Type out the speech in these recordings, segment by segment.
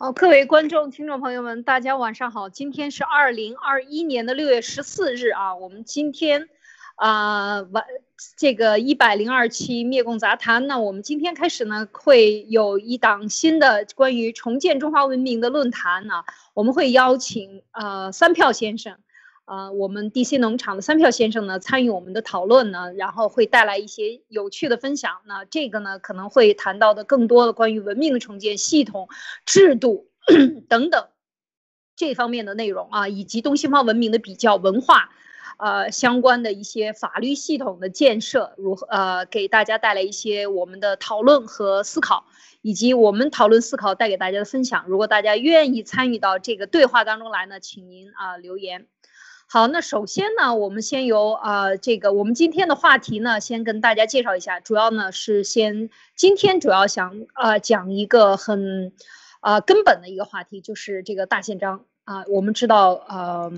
好，各位观众、听众朋友们，大家晚上好。今天是二零二一年的六月十四日啊。我们今天啊晚这个一百零二期灭共杂谈那，我们今天开始呢会有一档新的关于重建中华文明的论坛呢，我们会邀请呃三票先生。啊，我们 DC 农场的三票先生呢参与我们的讨论呢，然后会带来一些有趣的分享。那这个呢可能会谈到的更多的关于文明的重建、系统、制度 等等这方面的内容啊，以及东西方文明的比较、文化，呃相关的一些法律系统的建设，如何呃给大家带来一些我们的讨论和思考，以及我们讨论思考带给大家的分享。如果大家愿意参与到这个对话当中来呢，请您啊留言。好，那首先呢，我们先由呃这个我们今天的话题呢，先跟大家介绍一下，主要呢是先今天主要想呃讲一个很，呃根本的一个话题，就是这个大宪章啊。我们知道，呃，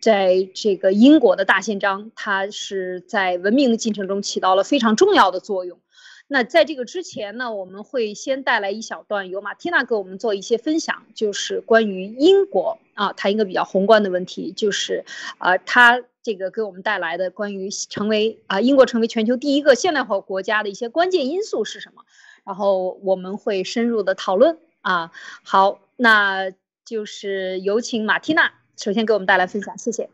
在这个英国的大宪章，它是在文明的进程中起到了非常重要的作用。那在这个之前呢，我们会先带来一小段，由马蒂娜给我们做一些分享，就是关于英国啊，谈一个比较宏观的问题，就是啊，他这个给我们带来的关于成为啊英国成为全球第一个现代化国家的一些关键因素是什么，然后我们会深入的讨论啊。好，那就是有请马蒂娜首先给我们带来分享，谢谢。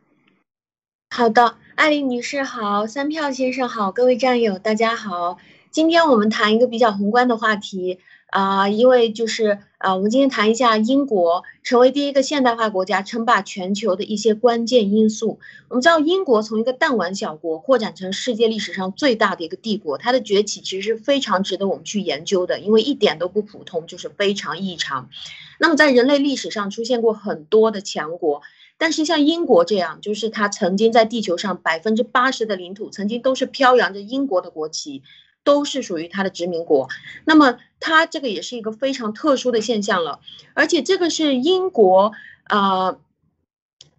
好的，艾琳女士好，三票先生好，各位战友大家好。今天我们谈一个比较宏观的话题啊，因为就是啊，我们今天谈一下英国成为第一个现代化国家、称霸全球的一些关键因素。我们知道，英国从一个弹丸小国扩展成世界历史上最大的一个帝国，它的崛起其实是非常值得我们去研究的，因为一点都不普通，就是非常异常。那么，在人类历史上出现过很多的强国，但是像英国这样，就是它曾经在地球上百分之八十的领土曾经都是飘扬着英国的国旗。都是属于它的殖民国，那么它这个也是一个非常特殊的现象了，而且这个是英国啊，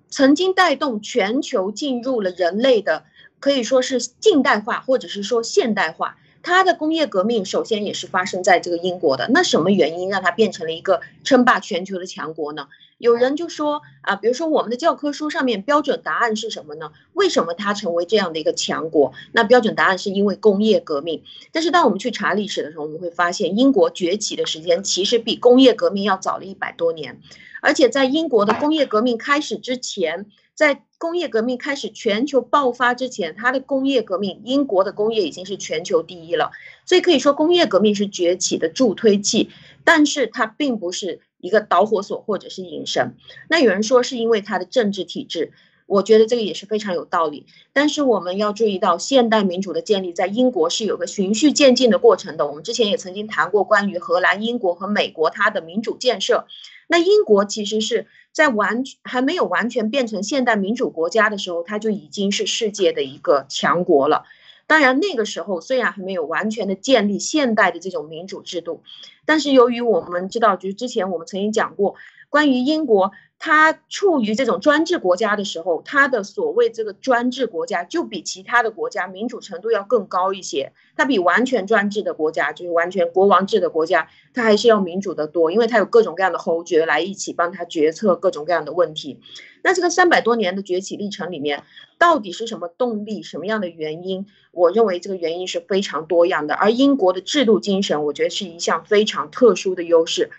曾经带动全球进入了人类的可以说是近代化或者是说现代化，它的工业革命首先也是发生在这个英国的。那什么原因让它变成了一个称霸全球的强国呢？有人就说啊，比如说我们的教科书上面标准答案是什么呢？为什么它成为这样的一个强国？那标准答案是因为工业革命。但是当我们去查历史的时候，我们会发现英国崛起的时间其实比工业革命要早了一百多年。而且在英国的工业革命开始之前，在工业革命开始全球爆发之前，它的工业革命，英国的工业已经是全球第一了。所以可以说工业革命是崛起的助推器，但是它并不是。一个导火索或者是引申，那有人说是因为它的政治体制，我觉得这个也是非常有道理。但是我们要注意到，现代民主的建立在英国是有个循序渐进的过程的。我们之前也曾经谈过关于荷兰、英国和美国它的民主建设。那英国其实是在完还没有完全变成现代民主国家的时候，它就已经是世界的一个强国了。当然，那个时候虽然还没有完全的建立现代的这种民主制度，但是由于我们知道，就是之前我们曾经讲过，关于英国。他处于这种专制国家的时候，他的所谓这个专制国家就比其他的国家民主程度要更高一些。它比完全专制的国家，就是完全国王制的国家，它还是要民主的多，因为它有各种各样的侯爵来一起帮他决策各种各样的问题。那这个三百多年的崛起历程里面，到底是什么动力，什么样的原因？我认为这个原因是非常多样的。而英国的制度精神，我觉得是一项非常特殊的优势。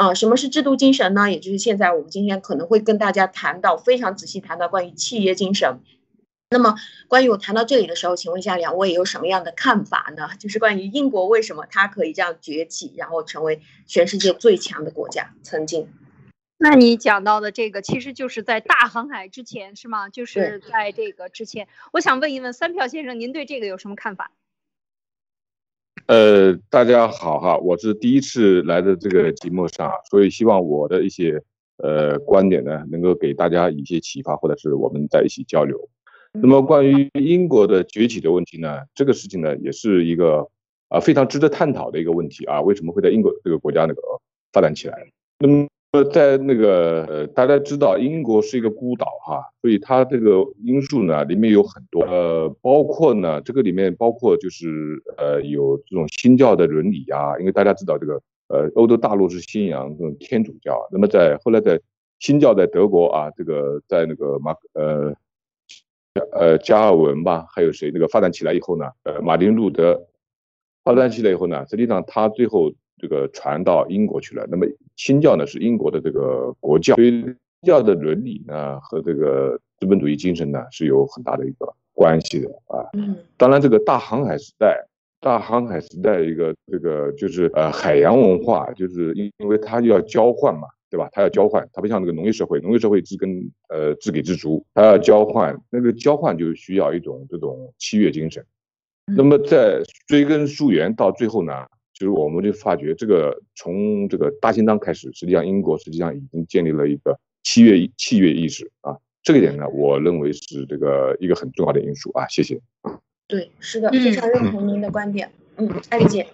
啊，什么是制度精神呢？也就是现在我们今天可能会跟大家谈到非常仔细谈到关于企业精神。那么，关于我谈到这里的时候，请问一下两位有什么样的看法呢？就是关于英国为什么它可以这样崛起，然后成为全世界最强的国家？曾经，那你讲到的这个，其实就是在大航海之前，是吗？就是在这个之前，我想问一问三票先生，您对这个有什么看法？呃，大家好哈，我是第一次来的这个节目上，所以希望我的一些呃观点呢，能够给大家一些启发，或者是我们在一起交流。那么关于英国的崛起的问题呢，这个事情呢，也是一个啊非常值得探讨的一个问题啊，为什么会在英国这个国家那个发展起来？那么。呃，在那个呃，大家知道英国是一个孤岛哈，所以它这个因素呢，里面有很多，呃，包括呢，这个里面包括就是呃，有这种新教的伦理啊，因为大家知道这个呃，欧洲大陆是信仰这种天主教，那么在后来在新教在德国啊，这个在那个马呃呃加尔文吧，还有谁那个发展起来以后呢，呃，马丁路德发展起来以后呢，实际上他最后这个传到英国去了。那么新教呢是英国的这个国教，所以教的伦理呢和这个资本主义精神呢是有很大的一个关系的啊。嗯，当然这个大航海时代。大航海时代一个这个就是呃海洋文化，就是因因为它要交换嘛，对吧？它要交换，它不像那个农业社会，农业社会自耕呃自给自足，它要交换，那个交换就需要一种这种契约精神。那么在追根溯源到最后呢，就是我们就发觉这个从这个大清章开始，实际上英国实际上已经建立了一个契约契约意识啊，这个点呢，我认为是这个一个很重要的因素啊。谢谢。对，是的，非常认同您的观点。嗯，艾丽姐。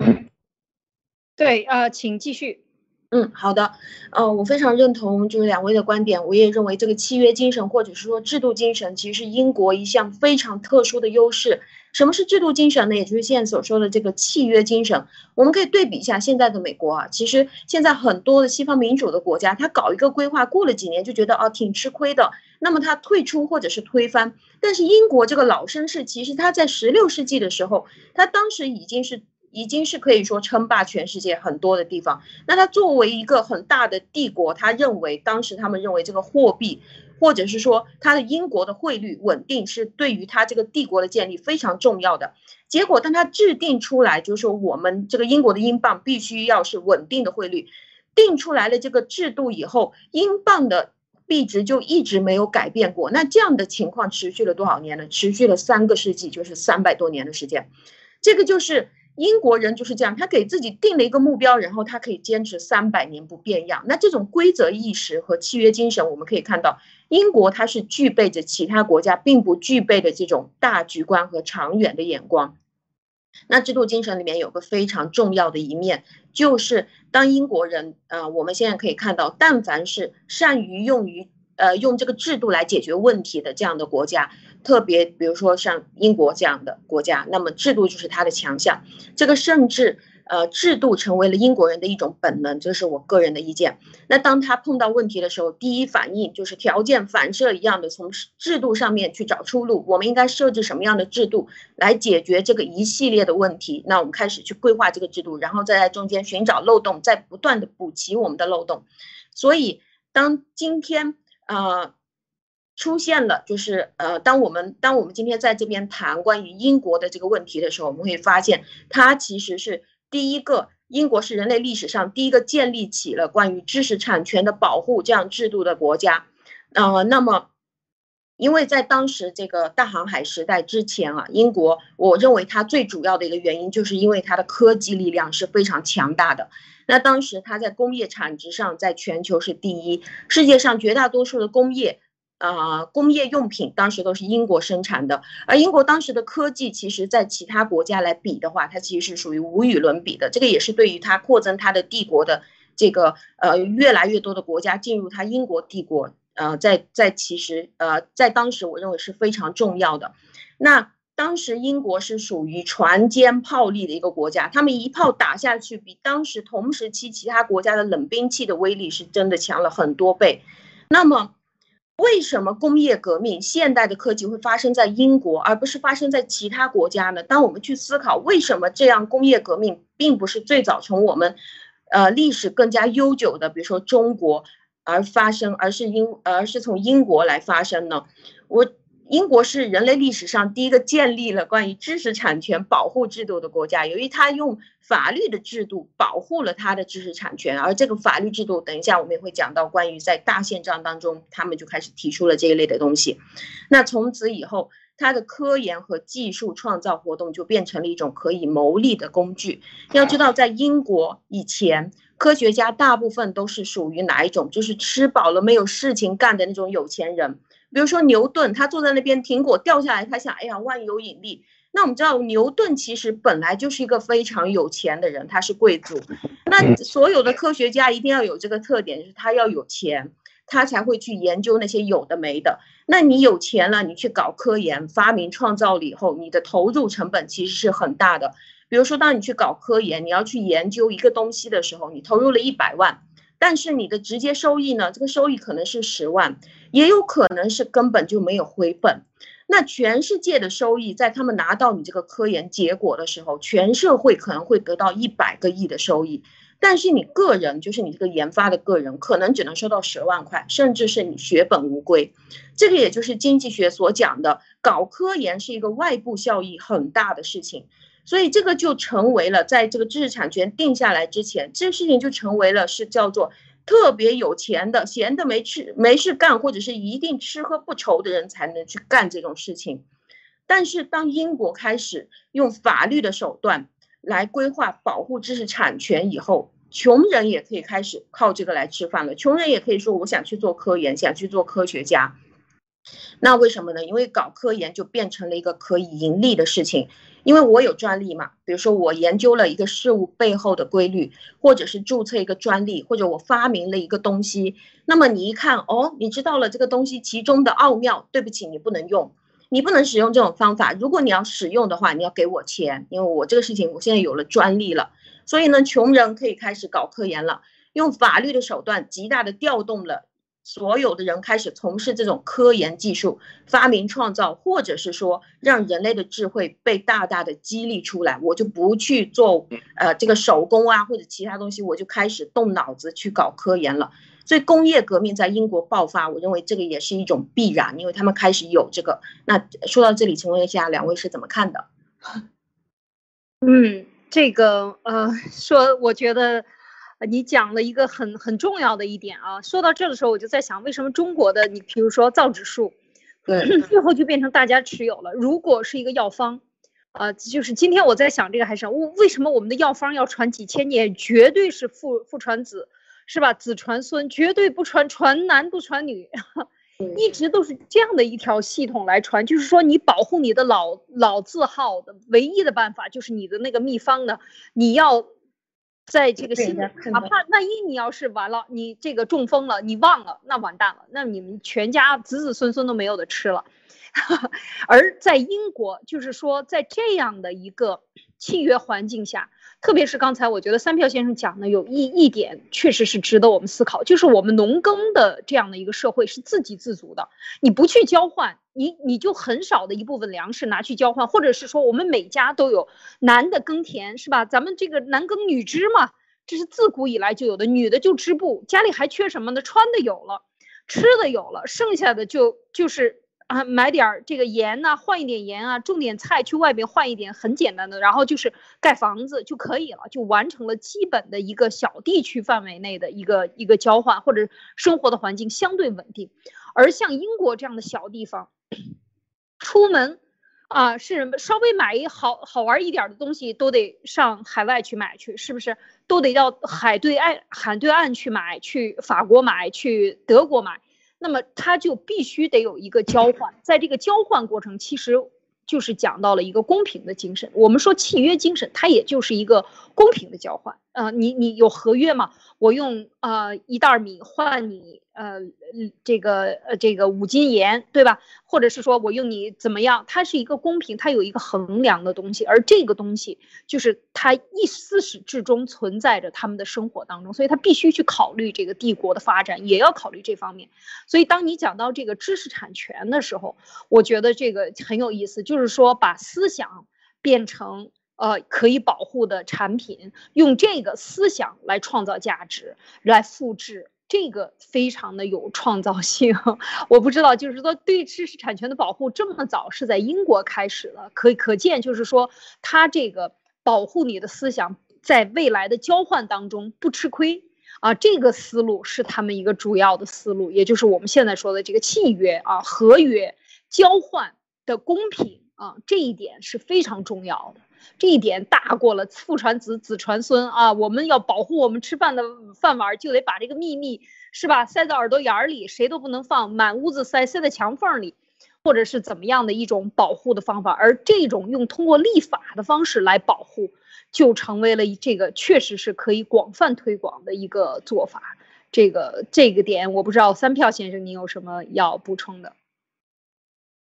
对，呃，请继续。嗯，好的。呃，我非常认同就是两位的观点，我也认为这个契约精神或者是说制度精神，其实是英国一项非常特殊的优势。什么是制度精神呢？也就是现在所说的这个契约精神。我们可以对比一下现在的美国啊，其实现在很多的西方民主的国家，他搞一个规划，过了几年就觉得啊挺吃亏的，那么他退出或者是推翻。但是英国这个老绅士，其实他在十六世纪的时候，他当时已经是。已经是可以说称霸全世界很多的地方。那他作为一个很大的帝国，他认为当时他们认为这个货币，或者是说他的英国的汇率稳定是对于他这个帝国的建立非常重要的。结果当他制定出来，就是说我们这个英国的英镑必须要是稳定的汇率，定出来了这个制度以后，英镑的币值就一直没有改变过。那这样的情况持续了多少年呢？持续了三个世纪，就是三百多年的时间。这个就是。英国人就是这样，他给自己定了一个目标，然后他可以坚持三百年不变样。那这种规则意识和契约精神，我们可以看到，英国它是具备着其他国家并不具备的这种大局观和长远的眼光。那制度精神里面有个非常重要的一面，就是当英国人，呃，我们现在可以看到，但凡是善于用于。呃，用这个制度来解决问题的这样的国家，特别比如说像英国这样的国家，那么制度就是它的强项。这个甚至呃，制度成为了英国人的一种本能，这是我个人的意见。那当他碰到问题的时候，第一反应就是条件反射一样的从制度上面去找出路。我们应该设置什么样的制度来解决这个一系列的问题？那我们开始去规划这个制度，然后再在中间寻找漏洞，再不断的补齐我们的漏洞。所以当今天。呃，出现了，就是呃，当我们当我们今天在这边谈关于英国的这个问题的时候，我们会发现，它其实是第一个，英国是人类历史上第一个建立起了关于知识产权的保护这样制度的国家。呃，那么，因为在当时这个大航海时代之前啊，英国，我认为它最主要的一个原因，就是因为它的科技力量是非常强大的。那当时它在工业产值上，在全球是第一。世界上绝大多数的工业，啊，工业用品当时都是英国生产的。而英国当时的科技，其实在其他国家来比的话，它其实是属于无与伦比的。这个也是对于它扩增它的帝国的这个呃越来越多的国家进入它英国帝国，呃，在在其实呃在当时我认为是非常重要的。那。当时英国是属于船坚炮利的一个国家，他们一炮打下去，比当时同时期其他国家的冷兵器的威力是真的强了很多倍。那么，为什么工业革命、现代的科技会发生在英国，而不是发生在其他国家呢？当我们去思考为什么这样，工业革命并不是最早从我们，呃，历史更加悠久的，比如说中国而发生，而是英，而是从英国来发生呢？我。英国是人类历史上第一个建立了关于知识产权保护制度的国家。由于它用法律的制度保护了它的知识产权，而这个法律制度，等一下我们也会讲到关于在大宪章当中，他们就开始提出了这一类的东西。那从此以后，它的科研和技术创造活动就变成了一种可以牟利的工具。要知道，在英国以前，科学家大部分都是属于哪一种？就是吃饱了没有事情干的那种有钱人。比如说牛顿，他坐在那边，苹果掉下来，他想，哎呀，万有引力。那我们知道，牛顿其实本来就是一个非常有钱的人，他是贵族。那所有的科学家一定要有这个特点，就是他要有钱，他才会去研究那些有的没的。那你有钱了，你去搞科研、发明、创造了以后，你的投入成本其实是很大的。比如说，当你去搞科研，你要去研究一个东西的时候，你投入了一百万，但是你的直接收益呢？这个收益可能是十万，也有可能是根本就没有回本。那全世界的收益，在他们拿到你这个科研结果的时候，全社会可能会得到一百个亿的收益，但是你个人，就是你这个研发的个人，可能只能收到十万块，甚至是你血本无归。这个也就是经济学所讲的，搞科研是一个外部效益很大的事情。所以这个就成为了，在这个知识产权定下来之前，这个事情就成为了是叫做特别有钱的、闲的没事没事干，或者是一定吃喝不愁的人才能去干这种事情。但是当英国开始用法律的手段来规划保护知识产权以后，穷人也可以开始靠这个来吃饭了。穷人也可以说，我想去做科研，想去做科学家。那为什么呢？因为搞科研就变成了一个可以盈利的事情。因为我有专利嘛，比如说我研究了一个事物背后的规律，或者是注册一个专利，或者我发明了一个东西，那么你一看哦，你知道了这个东西其中的奥妙，对不起，你不能用，你不能使用这种方法。如果你要使用的话，你要给我钱，因为我这个事情我现在有了专利了，所以呢，穷人可以开始搞科研了，用法律的手段极大的调动了。所有的人开始从事这种科研技术发明创造，或者是说让人类的智慧被大大的激励出来，我就不去做呃这个手工啊或者其他东西，我就开始动脑子去搞科研了。所以工业革命在英国爆发，我认为这个也是一种必然，因为他们开始有这个。那说到这里，请问一下两位是怎么看的？嗯，这个呃说，我觉得。你讲了一个很很重要的一点啊，说到这的时候，我就在想，为什么中国的你比如说造纸术，对，最后就变成大家持有了。如果是一个药方，啊，就是今天我在想这个还是为为什么我们的药方要传几千年，绝对是父父传子，是吧？子传孙，绝对不传传男不传女，一直都是这样的一条系统来传。就是说，你保护你的老老字号的唯一的办法，就是你的那个秘方呢，你要。在这个心，哪怕万一你要是完了，你这个中风了，你忘了，那完蛋了，那你们全家子子孙孙都没有的吃了。而在英国，就是说，在这样的一个契约环境下，特别是刚才我觉得三票先生讲的有一一点，确实是值得我们思考，就是我们农耕的这样的一个社会是自给自足的，你不去交换，你你就很少的一部分粮食拿去交换，或者是说我们每家都有男的耕田，是吧？咱们这个男耕女织嘛，这是自古以来就有的，女的就织布，家里还缺什么呢？穿的有了，吃的有了，剩下的就就是。啊，买点儿这个盐呐，换一点盐啊，种点菜，去外边换一点，很简单的，然后就是盖房子就可以了，就完成了基本的一个小地区范围内的一个一个交换，或者生活的环境相对稳定。而像英国这样的小地方，出门啊是稍微买一好好玩一点的东西，都得上海外去买去，是不是？都得到海对岸海对岸去买，去法国买，去德国买。那么它就必须得有一个交换，在这个交换过程，其实就是讲到了一个公平的精神。我们说契约精神，它也就是一个公平的交换。呃，你你有合约吗？我用呃一袋米换你。呃，这个呃，这个五金盐，对吧？或者是说我用你怎么样？它是一个公平，它有一个衡量的东西，而这个东西就是它一自始至终存在着他们的生活当中，所以他必须去考虑这个帝国的发展，也要考虑这方面。所以当你讲到这个知识产权的时候，我觉得这个很有意思，就是说把思想变成呃可以保护的产品，用这个思想来创造价值，来复制。这个非常的有创造性，我不知道，就是说对知识产权的保护这么早是在英国开始了，可可见就是说他这个保护你的思想在未来的交换当中不吃亏啊，这个思路是他们一个主要的思路，也就是我们现在说的这个契约啊、合约交换的公平啊，这一点是非常重要的。这一点大过了父传子，子传孙啊！我们要保护我们吃饭的饭碗，就得把这个秘密是吧塞在耳朵眼里，谁都不能放，满屋子塞，塞在墙缝里，或者是怎么样的一种保护的方法。而这种用通过立法的方式来保护，就成为了这个确实是可以广泛推广的一个做法。这个这个点，我不知道三票先生，您有什么要补充的？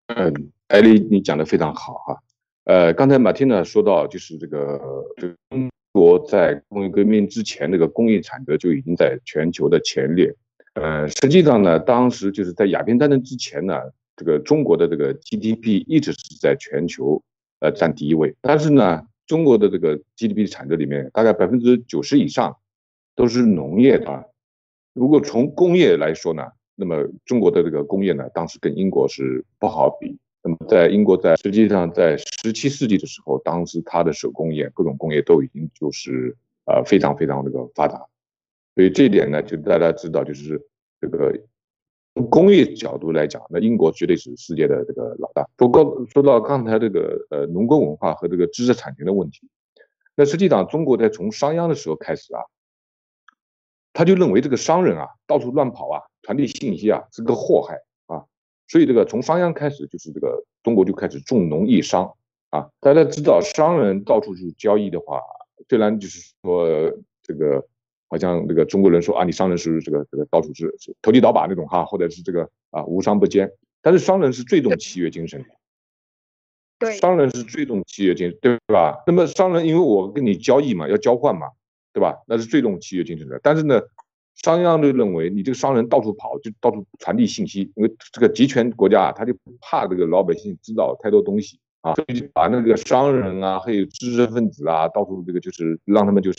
嗯，艾丽，你讲的非常好哈。呃，刚才马汀呢说到，就是这个中国在工业革命之前，这个工业产值就已经在全球的前列。呃，实际上呢，当时就是在鸦片战争之前呢，这个中国的这个 GDP 一直是在全球呃占第一位。但是呢，中国的这个 GDP 产值里面，大概百分之九十以上都是农业的。如果从工业来说呢，那么中国的这个工业呢，当时跟英国是不好比。那么在英国，在实际上在十七世纪的时候，当时它的手工业、各种工业都已经就是呃非常非常这个发达，所以这一点呢，就大家知道，就是这个从工业角度来讲，那英国绝对是世界的这个老大。不过说到刚才这个呃农耕文化和这个知识产权的问题，那实际上中国在从商鞅的时候开始啊，他就认为这个商人啊到处乱跑啊，传递信息啊是个祸害。所以这个从商鞅开始，就是这个中国就开始重农抑商啊。大家知道，商人到处去交易的话，虽然就是说这个好像这个中国人说啊，你商人是这个这个到处是投机倒把那种哈，或者是这个啊无商不奸，但是商人是最重契约精神的。对，商人是最重契约精神，对吧？那么商人因为我跟你交易嘛，要交换嘛，对吧？那是最重契约精神的。但是呢。商鞅就认为，你这个商人到处跑，就到处传递信息，因为这个集权国家啊，他就不怕这个老百姓知道太多东西啊，所以就把那个商人啊，还有知识分子啊，到处这个就是让他们就是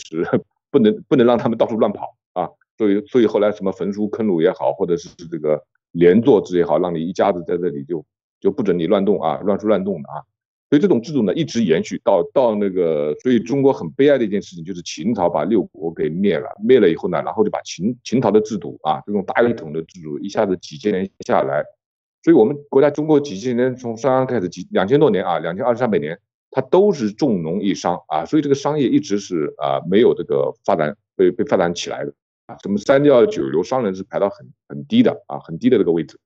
不能不能让他们到处乱跑啊，所以所以后来什么焚书坑儒也好，或者是这个连坐制也好，让你一家子在这里就就不准你乱动啊，乱说乱动的啊。所以这种制度呢，一直延续到到那个，所以中国很悲哀的一件事情就是秦朝把六国给灭了，灭了以后呢，然后就把秦秦朝的制度啊，这种大一统的制度一下子几千年下来，所以我们国家中国几千年从商鞅开始几两千多年啊，两千二三百年，它都是重农抑商啊，所以这个商业一直是啊没有这个发展被被发展起来的啊，什么三教九流商人是排到很很低的啊，很低的这个位置。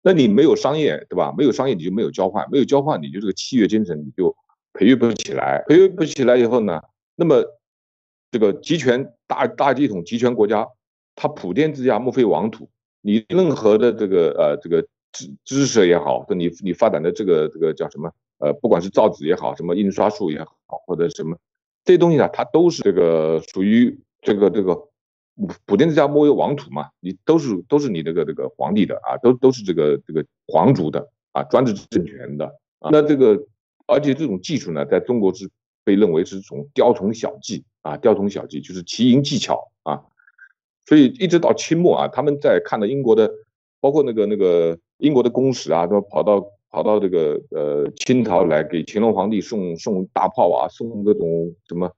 那你没有商业，对吧？没有商业，你就没有交换，没有交换，你就这个契约精神你就培育不起来，培育不起来以后呢，那么这个集权大大一统集权国家，它普天之下莫非王土，你任何的这个呃这个知知识也好，你你发展的这个这个叫什么呃，不管是造纸也好，什么印刷术也好，或者什么这些东西呢，它都是这个属于这个这个。普天之下莫为王土嘛，你都是都是你这个这个皇帝的啊，都都是这个这个皇族的啊，专制政权的啊。那这个而且这种技术呢，在中国是被认为是一种雕虫小技啊，雕虫小技就是奇淫技巧啊。所以一直到清末啊，他们在看到英国的，包括那个那个英国的公使啊，都跑到跑到这个呃清朝来给乾隆皇帝送送大炮啊，送各种什么。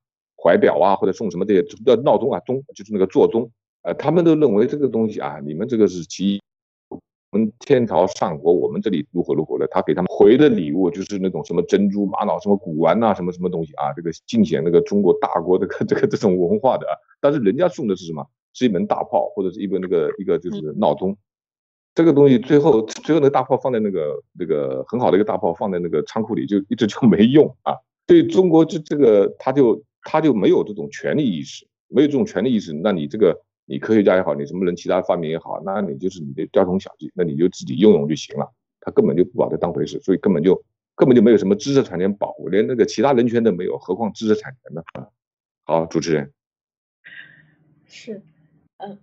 怀表啊，或者送什么这些叫闹钟啊，钟就是那个座钟，呃，他们都认为这个东西啊，你们这个是其我们天朝上国，我们这里如何如何的，他给他们回的礼物就是那种什么珍珠、玛瑙、什么古玩呐，什么什么东西啊，这个尽显那个中国大国的这个这种文化的。啊但是人家送的是什么？是一门大炮，或者是一个那个一个就是闹钟。这个东西最后最后那个大炮放在那个那个很好的一个大炮放在那个仓库里，就一直就没用啊。对中国这这个他就。他就没有这种权利意识，没有这种权利意识，那你这个你科学家也好，你什么人其他发明也好，那你就是你的雕虫小技，那你就自己用用就行了。他根本就不把它当回事，所以根本就根本就没有什么知识产权保护，连那个其他人权都没有，何况知识产权呢？好，主持人是，嗯。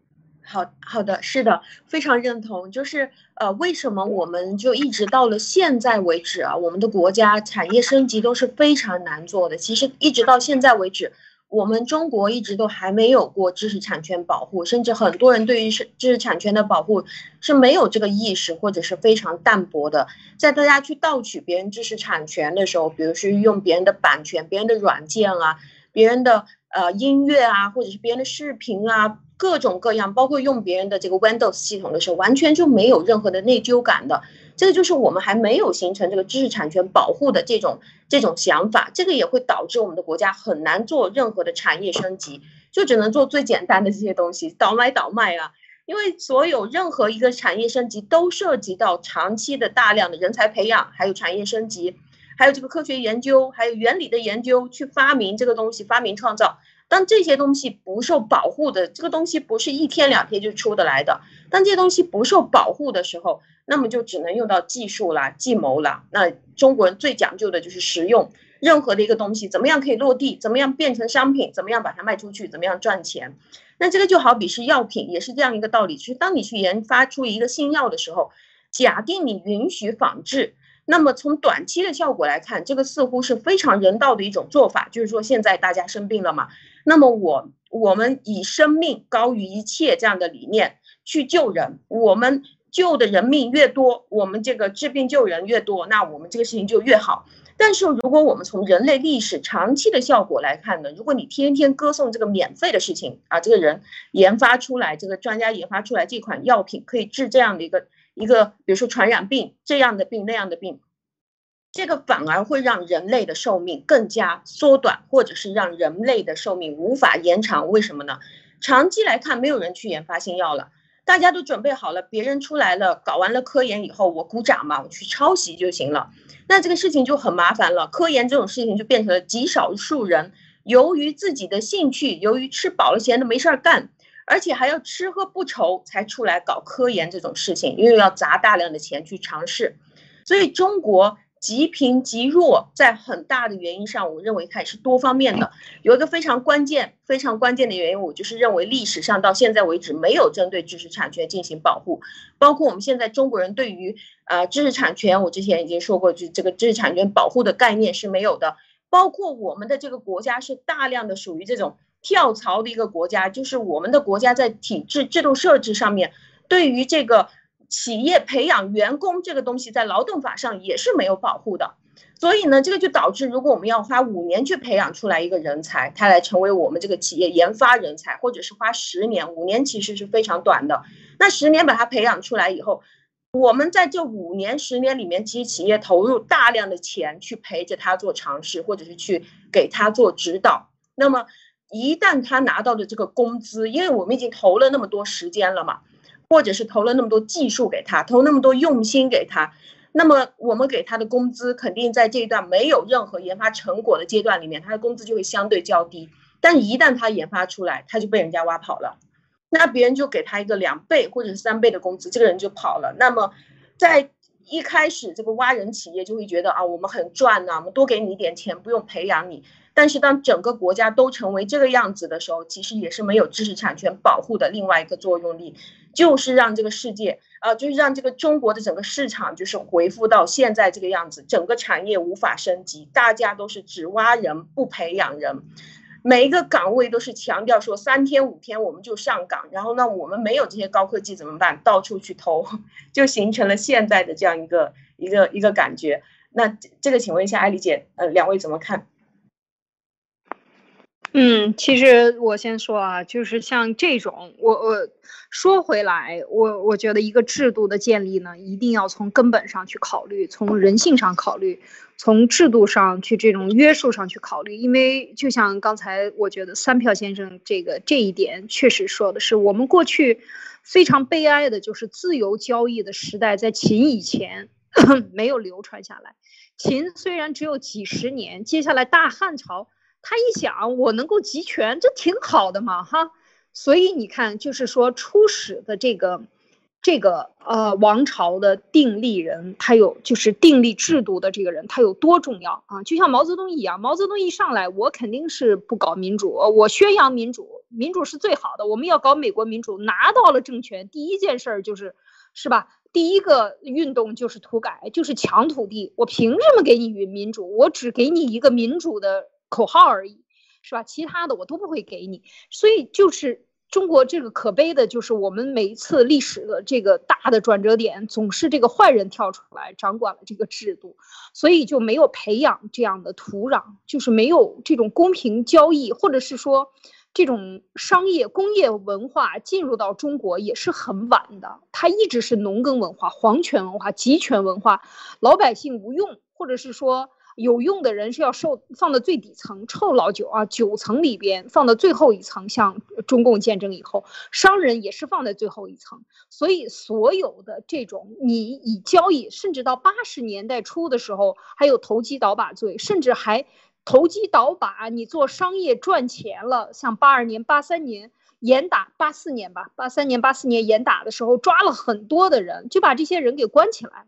好好的，是的，非常认同。就是呃，为什么我们就一直到了现在为止啊，我们的国家产业升级都是非常难做的。其实一直到现在为止，我们中国一直都还没有过知识产权保护，甚至很多人对于是知识产权的保护是没有这个意识，或者是非常淡薄的。在大家去盗取别人知识产权的时候，比如说用别人的版权、别人的软件啊、别人的呃音乐啊，或者是别人的视频啊。各种各样，包括用别人的这个 Windows 系统的时候，完全就没有任何的内疚感的。这个就是我们还没有形成这个知识产权保护的这种这种想法，这个也会导致我们的国家很难做任何的产业升级，就只能做最简单的这些东西，倒买倒卖啊。因为所有任何一个产业升级都涉及到长期的大量的人才培养，还有产业升级，还有这个科学研究，还有原理的研究，去发明这个东西，发明创造。当这些东西不受保护的，这个东西不是一天两天就出得来的。当这些东西不受保护的时候，那么就只能用到技术啦、计谋啦。那中国人最讲究的就是实用，任何的一个东西怎么样可以落地，怎么样变成商品，怎么样把它卖出去，怎么样赚钱。那这个就好比是药品，也是这样一个道理。其实当你去研发出一个新药的时候，假定你允许仿制。那么从短期的效果来看，这个似乎是非常人道的一种做法。就是说，现在大家生病了嘛，那么我我们以生命高于一切这样的理念去救人，我们救的人命越多，我们这个治病救人越多，那我们这个事情就越好。但是如果我们从人类历史长期的效果来看呢，如果你天天歌颂这个免费的事情啊，这个人研发出来，这个专家研发出来这款药品可以治这样的一个。一个，比如说传染病这样的病那样的病，这个反而会让人类的寿命更加缩短，或者是让人类的寿命无法延长。为什么呢？长期来看，没有人去研发新药了，大家都准备好了，别人出来了，搞完了科研以后，我鼓掌嘛，我去抄袭就行了。那这个事情就很麻烦了，科研这种事情就变成了极少数人由于自己的兴趣，由于吃饱了闲的没事儿干。而且还要吃喝不愁才出来搞科研这种事情，因为要砸大量的钱去尝试，所以中国极贫极弱，在很大的原因上，我认为它也是多方面的。有一个非常关键、非常关键的原因，我就是认为历史上到现在为止没有针对知识产权进行保护，包括我们现在中国人对于呃知识产权，我之前已经说过，就这个知识产权保护的概念是没有的，包括我们的这个国家是大量的属于这种。跳槽的一个国家，就是我们的国家在体制制度设置上面，对于这个企业培养员工这个东西，在劳动法上也是没有保护的。所以呢，这个就导致，如果我们要花五年去培养出来一个人才，他来成为我们这个企业研发人才，或者是花十年，五年其实是非常短的。那十年把他培养出来以后，我们在这五年、十年里面，其实企业投入大量的钱去陪着他做尝试，或者是去给他做指导。那么。一旦他拿到的这个工资，因为我们已经投了那么多时间了嘛，或者是投了那么多技术给他，投那么多用心给他，那么我们给他的工资肯定在这一段没有任何研发成果的阶段里面，他的工资就会相对较低。但一旦他研发出来，他就被人家挖跑了，那别人就给他一个两倍或者是三倍的工资，这个人就跑了。那么在一开始，这个挖人企业就会觉得啊，我们很赚呐，我们多给你一点钱，不用培养你。但是当整个国家都成为这个样子的时候，其实也是没有知识产权保护的另外一个作用力，就是让这个世界，呃，就是让这个中国的整个市场就是回复到现在这个样子，整个产业无法升级，大家都是只挖人不培养人，每一个岗位都是强调说三天五天我们就上岗，然后呢，我们没有这些高科技怎么办？到处去投，就形成了现在的这样一个一个一个感觉。那这个，请问一下艾丽姐，呃，两位怎么看？嗯，其实我先说啊，就是像这种，我我说回来，我我觉得一个制度的建立呢，一定要从根本上去考虑，从人性上考虑，从制度上去这种约束上去考虑。因为就像刚才我觉得三票先生这个这一点确实说的是，我们过去非常悲哀的就是自由交易的时代在秦以前 没有流传下来。秦虽然只有几十年，接下来大汉朝。他一想，我能够集权，这挺好的嘛，哈。所以你看，就是说初始的这个，这个呃王朝的定立人，他有就是定立制度的这个人，他有多重要啊？就像毛泽东一样，毛泽东一上来，我肯定是不搞民主，我宣扬民主，民主是最好的，我们要搞美国民主。拿到了政权，第一件事儿就是，是吧？第一个运动就是土改，就是抢土地。我凭什么给你民主？我只给你一个民主的。口号而已，是吧？其他的我都不会给你，所以就是中国这个可悲的，就是我们每一次历史的这个大的转折点，总是这个坏人跳出来掌管了这个制度，所以就没有培养这样的土壤，就是没有这种公平交易，或者是说这种商业工业文化进入到中国也是很晚的，它一直是农耕文化、皇权文化、集权文化，老百姓无用，或者是说。有用的人是要受放到最底层，臭老九啊，九层里边放到最后一层。像中共建政以后，商人也是放在最后一层。所以所有的这种你以交易，甚至到八十年代初的时候，还有投机倒把罪，甚至还投机倒把，你做商业赚钱了，像八二年、八三年严打，八四年吧，八三年、八四年严打的时候，抓了很多的人，就把这些人给关起来，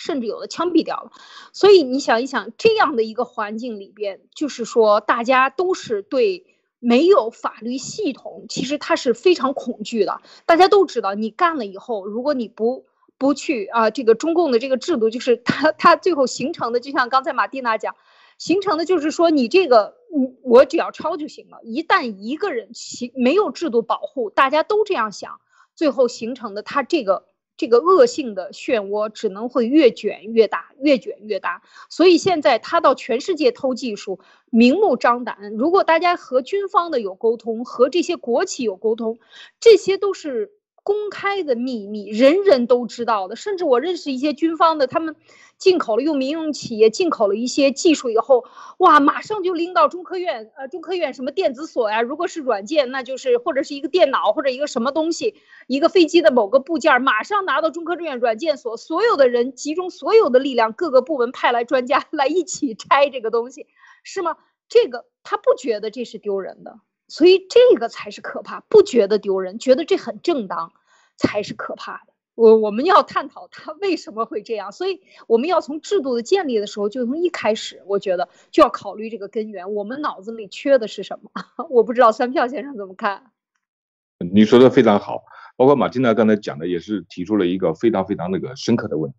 甚至有的枪毙掉了。所以你想一想，这样的一个环境里边，就是说大家都是对没有法律系统，其实他是非常恐惧的。大家都知道，你干了以后，如果你不不去啊，这个中共的这个制度，就是他他最后形成的，就像刚才马蒂娜讲，形成的就是说，你这个，嗯，我只要抄就行了。一旦一个人其没有制度保护，大家都这样想，最后形成的他这个这个恶性的漩涡，只能会越卷越大，越卷越大。所以现在他到全世界偷技术，明目张胆。如果大家和军方的有沟通，和这些国企有沟通，这些都是。公开的秘密，人人都知道的。甚至我认识一些军方的，他们进口了用民用企业进口了一些技术以后，哇，马上就拎到中科院，呃，中科院什么电子所呀？如果是软件，那就是或者是一个电脑或者一个什么东西，一个飞机的某个部件，马上拿到中科院软件所，所有的人集中所有的力量，各个部门派来专家来一起拆这个东西，是吗？这个他不觉得这是丢人的。所以这个才是可怕，不觉得丢人，觉得这很正当，才是可怕的。我我们要探讨他为什么会这样，所以我们要从制度的建立的时候，就从一开始，我觉得就要考虑这个根源。我们脑子里缺的是什么？我不知道三票先生怎么看。你说的非常好，包括马金娜刚才讲的也是提出了一个非常非常那个深刻的问题。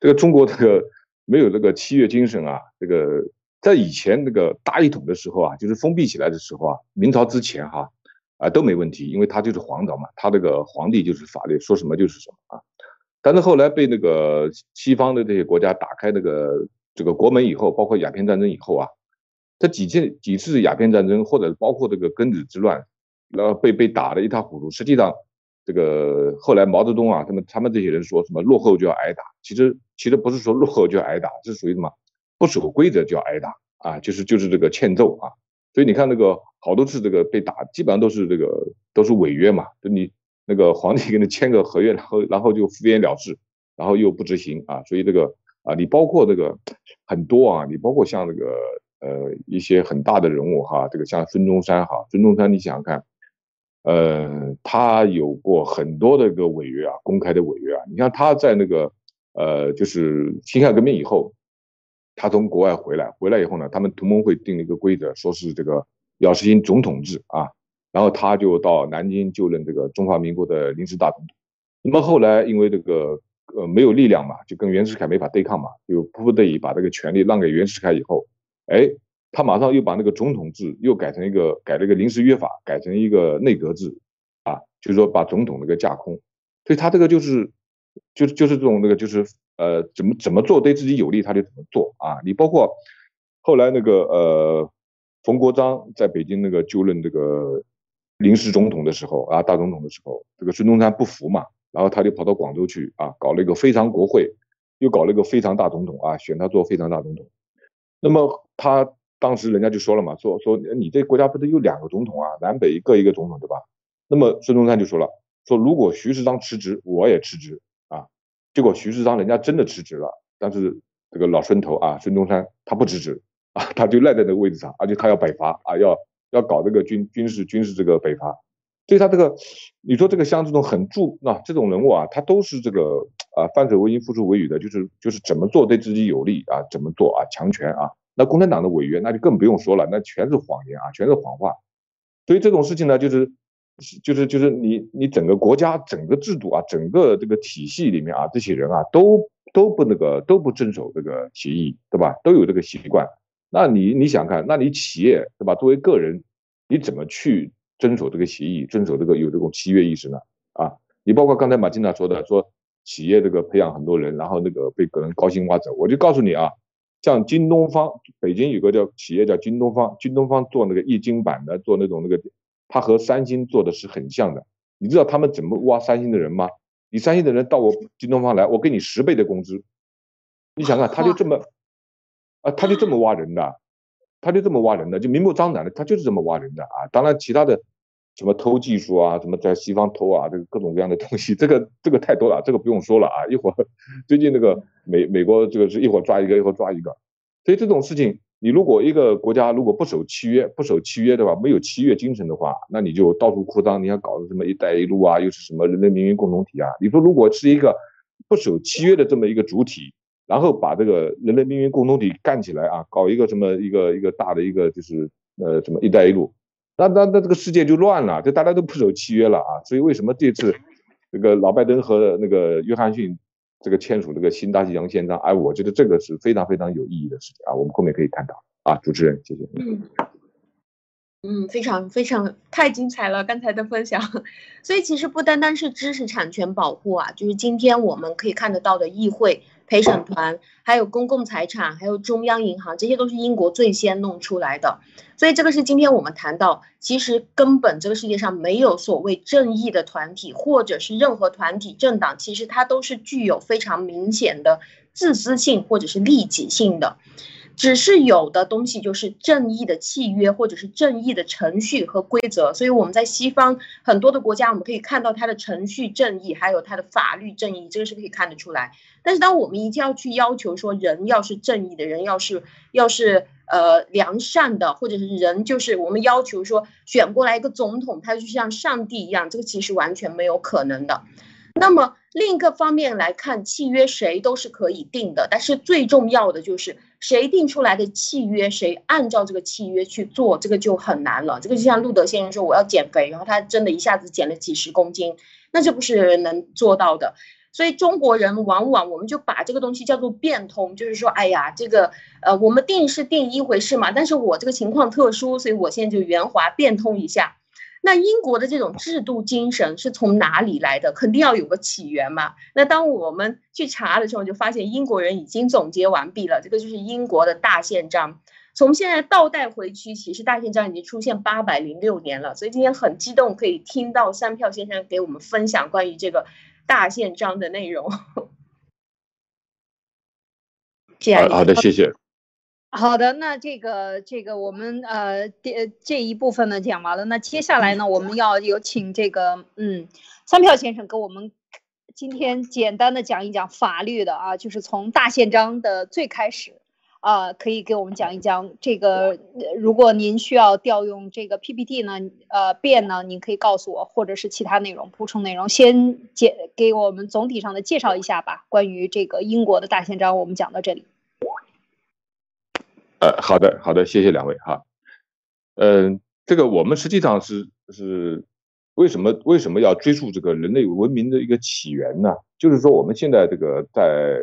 这个中国这个没有这个契约精神啊，这个。在以前那个大一统的时候啊，就是封闭起来的时候啊，明朝之前哈，啊都没问题，因为他就是皇朝嘛，他这个皇帝就是法律，说什么就是什么啊。但是后来被那个西方的这些国家打开那个这个国门以后，包括鸦片战争以后啊，这几次几次鸦片战争或者包括这个庚子之乱，然后被被打得一塌糊涂。实际上，这个后来毛泽东啊，他们他们这些人说什么落后就要挨打，其实其实不是说落后就要挨打，是属于什么？不守规则就要挨打啊，就是就是这个欠揍啊，所以你看那个好多次这个被打，基本上都是这个都是违约嘛，就你那个皇帝给你签个合约，然后然后就敷衍了事，然后又不执行啊，所以这个啊，你包括这个很多啊，你包括像这个呃一些很大的人物哈，这个像孙中山哈，孙中山你想想看，呃，他有过很多的个违约啊，公开的违约啊，你看他在那个呃就是辛亥革命以后。他从国外回来，回来以后呢，他们同盟会定了一个规则，说是这个要实行总统制啊，然后他就到南京就任这个中华民国的临时大总统。那么后来因为这个呃没有力量嘛，就跟袁世凯没法对抗嘛，就迫不得已把这个权力让给袁世凯以后，哎，他马上又把那个总统制又改成一个改了一个临时约法，改成一个内阁制啊，就是说把总统那个架空，所以他这个就是就就是这种那个就是。呃，怎么怎么做对自己有利，他就怎么做啊！你包括后来那个呃，冯国璋在北京那个就任这个临时总统的时候啊，大总统的时候，这个孙中山不服嘛，然后他就跑到广州去啊，搞了一个非常国会，又搞了一个非常大总统啊，选他做非常大总统。那么他当时人家就说了嘛，说说你这国家不是有两个总统啊，南北各一个总统对吧？那么孙中山就说了，说如果徐世昌辞职，我也辞职。结果徐世昌人家真的辞职了，但是这个老孙头啊，孙中山他不辞职啊，他就赖在那个位置上，而且他要北伐啊，要要搞这个军军事军事这个北伐，所以他这个你说这个像这种很著那这种人物啊，他都是这个啊犯者为因，付出为语的，就是就是怎么做对自己有利啊，怎么做啊强权啊，那共产党的违约那就更不用说了，那全是谎言啊，全是谎话，所以这种事情呢，就是。就是就是你你整个国家整个制度啊，整个这个体系里面啊，这些人啊都都不那个都不遵守这个协议，对吧？都有这个习惯。那你你想看，那你企业对吧？作为个人，你怎么去遵守这个协议，遵守这个有这种契约意识呢？啊，你包括刚才马金娜说的，说企业这个培养很多人，然后那个被个人高薪挖走，我就告诉你啊，像京东方，北京有个叫企业叫京东方，京东方做那个液晶板的，做那种那个。他和三星做的是很像的，你知道他们怎么挖三星的人吗？你三星的人到我京东方来，我给你十倍的工资。你想想，他就这么，啊，他就这么挖人的，他就这么挖人的，就明目张胆的，他就是这么挖人的啊。当然，其他的什么偷技术啊，什么在西方偷啊，这个各种各样的东西，这个这个太多了，这个不用说了啊。一会儿 最近那个美美国这个是一会儿抓一个，一会儿抓一个，所以这种事情你如果一个国家如果不守契约，不守契约的话，没有契约精神的话，那你就到处扩张，你要搞什么“一带一路”啊，又是什么人类命运共同体啊？你说如果是一个不守契约的这么一个主体，然后把这个人类命运共同体干起来啊，搞一个什么一个一个大的一个就是呃什么“一带一路”，那那那这个世界就乱了，就大家都不守契约了啊！所以为什么这次这个老拜登和那个约翰逊？这个签署这个新大西洋宪章，哎，我觉得这个是非常非常有意义的事情啊，我们后面可以探讨啊，主持人，谢谢。嗯嗯，非常非常太精彩了，刚才的分享。所以其实不单单是知识产权保护啊，就是今天我们可以看得到的议会。陪审团，还有公共财产，还有中央银行，这些都是英国最先弄出来的。所以这个是今天我们谈到，其实根本这个世界上没有所谓正义的团体，或者是任何团体、政党，其实它都是具有非常明显的自私性或者是利己性的。只是有的东西就是正义的契约，或者是正义的程序和规则。所以我们在西方很多的国家，我们可以看到它的程序正义，还有它的法律正义，这个是可以看得出来。但是当我们一定要去要求说，人要是正义的人，要是要是呃良善的，或者是人就是我们要求说选过来一个总统，他就像上帝一样，这个其实完全没有可能的。那么另一个方面来看，契约谁都是可以定的，但是最重要的就是谁定出来的契约，谁按照这个契约去做，这个就很难了。这个就像路德先生说，我要减肥，然后他真的一下子减了几十公斤，那这不是能做到的。所以中国人往往我们就把这个东西叫做变通，就是说，哎呀，这个呃，我们定是定一回事嘛，但是我这个情况特殊，所以我现在就圆滑变通一下。那英国的这种制度精神是从哪里来的？肯定要有个起源嘛。那当我们去查的时候，就发现英国人已经总结完毕了。这个就是英国的大宪章。从现在倒带回去，其实大宪章已经出现八百零六年了。所以今天很激动，可以听到三票先生给我们分享关于这个大宪章的内容。好好的，谢谢。好的，那这个这个我们呃这这一部分呢讲完了，那接下来呢我们要有请这个嗯三票先生给我们今天简单的讲一讲法律的啊，就是从大宪章的最开始啊，可以给我们讲一讲这个。如果您需要调用这个 PPT 呢，呃变呢，您可以告诉我，或者是其他内容补充内容，先简给我们总体上的介绍一下吧。关于这个英国的大宪章，我们讲到这里。呃，好的，好的，谢谢两位哈。嗯，这个我们实际上是是为什么为什么要追溯这个人类文明的一个起源呢？就是说我们现在这个在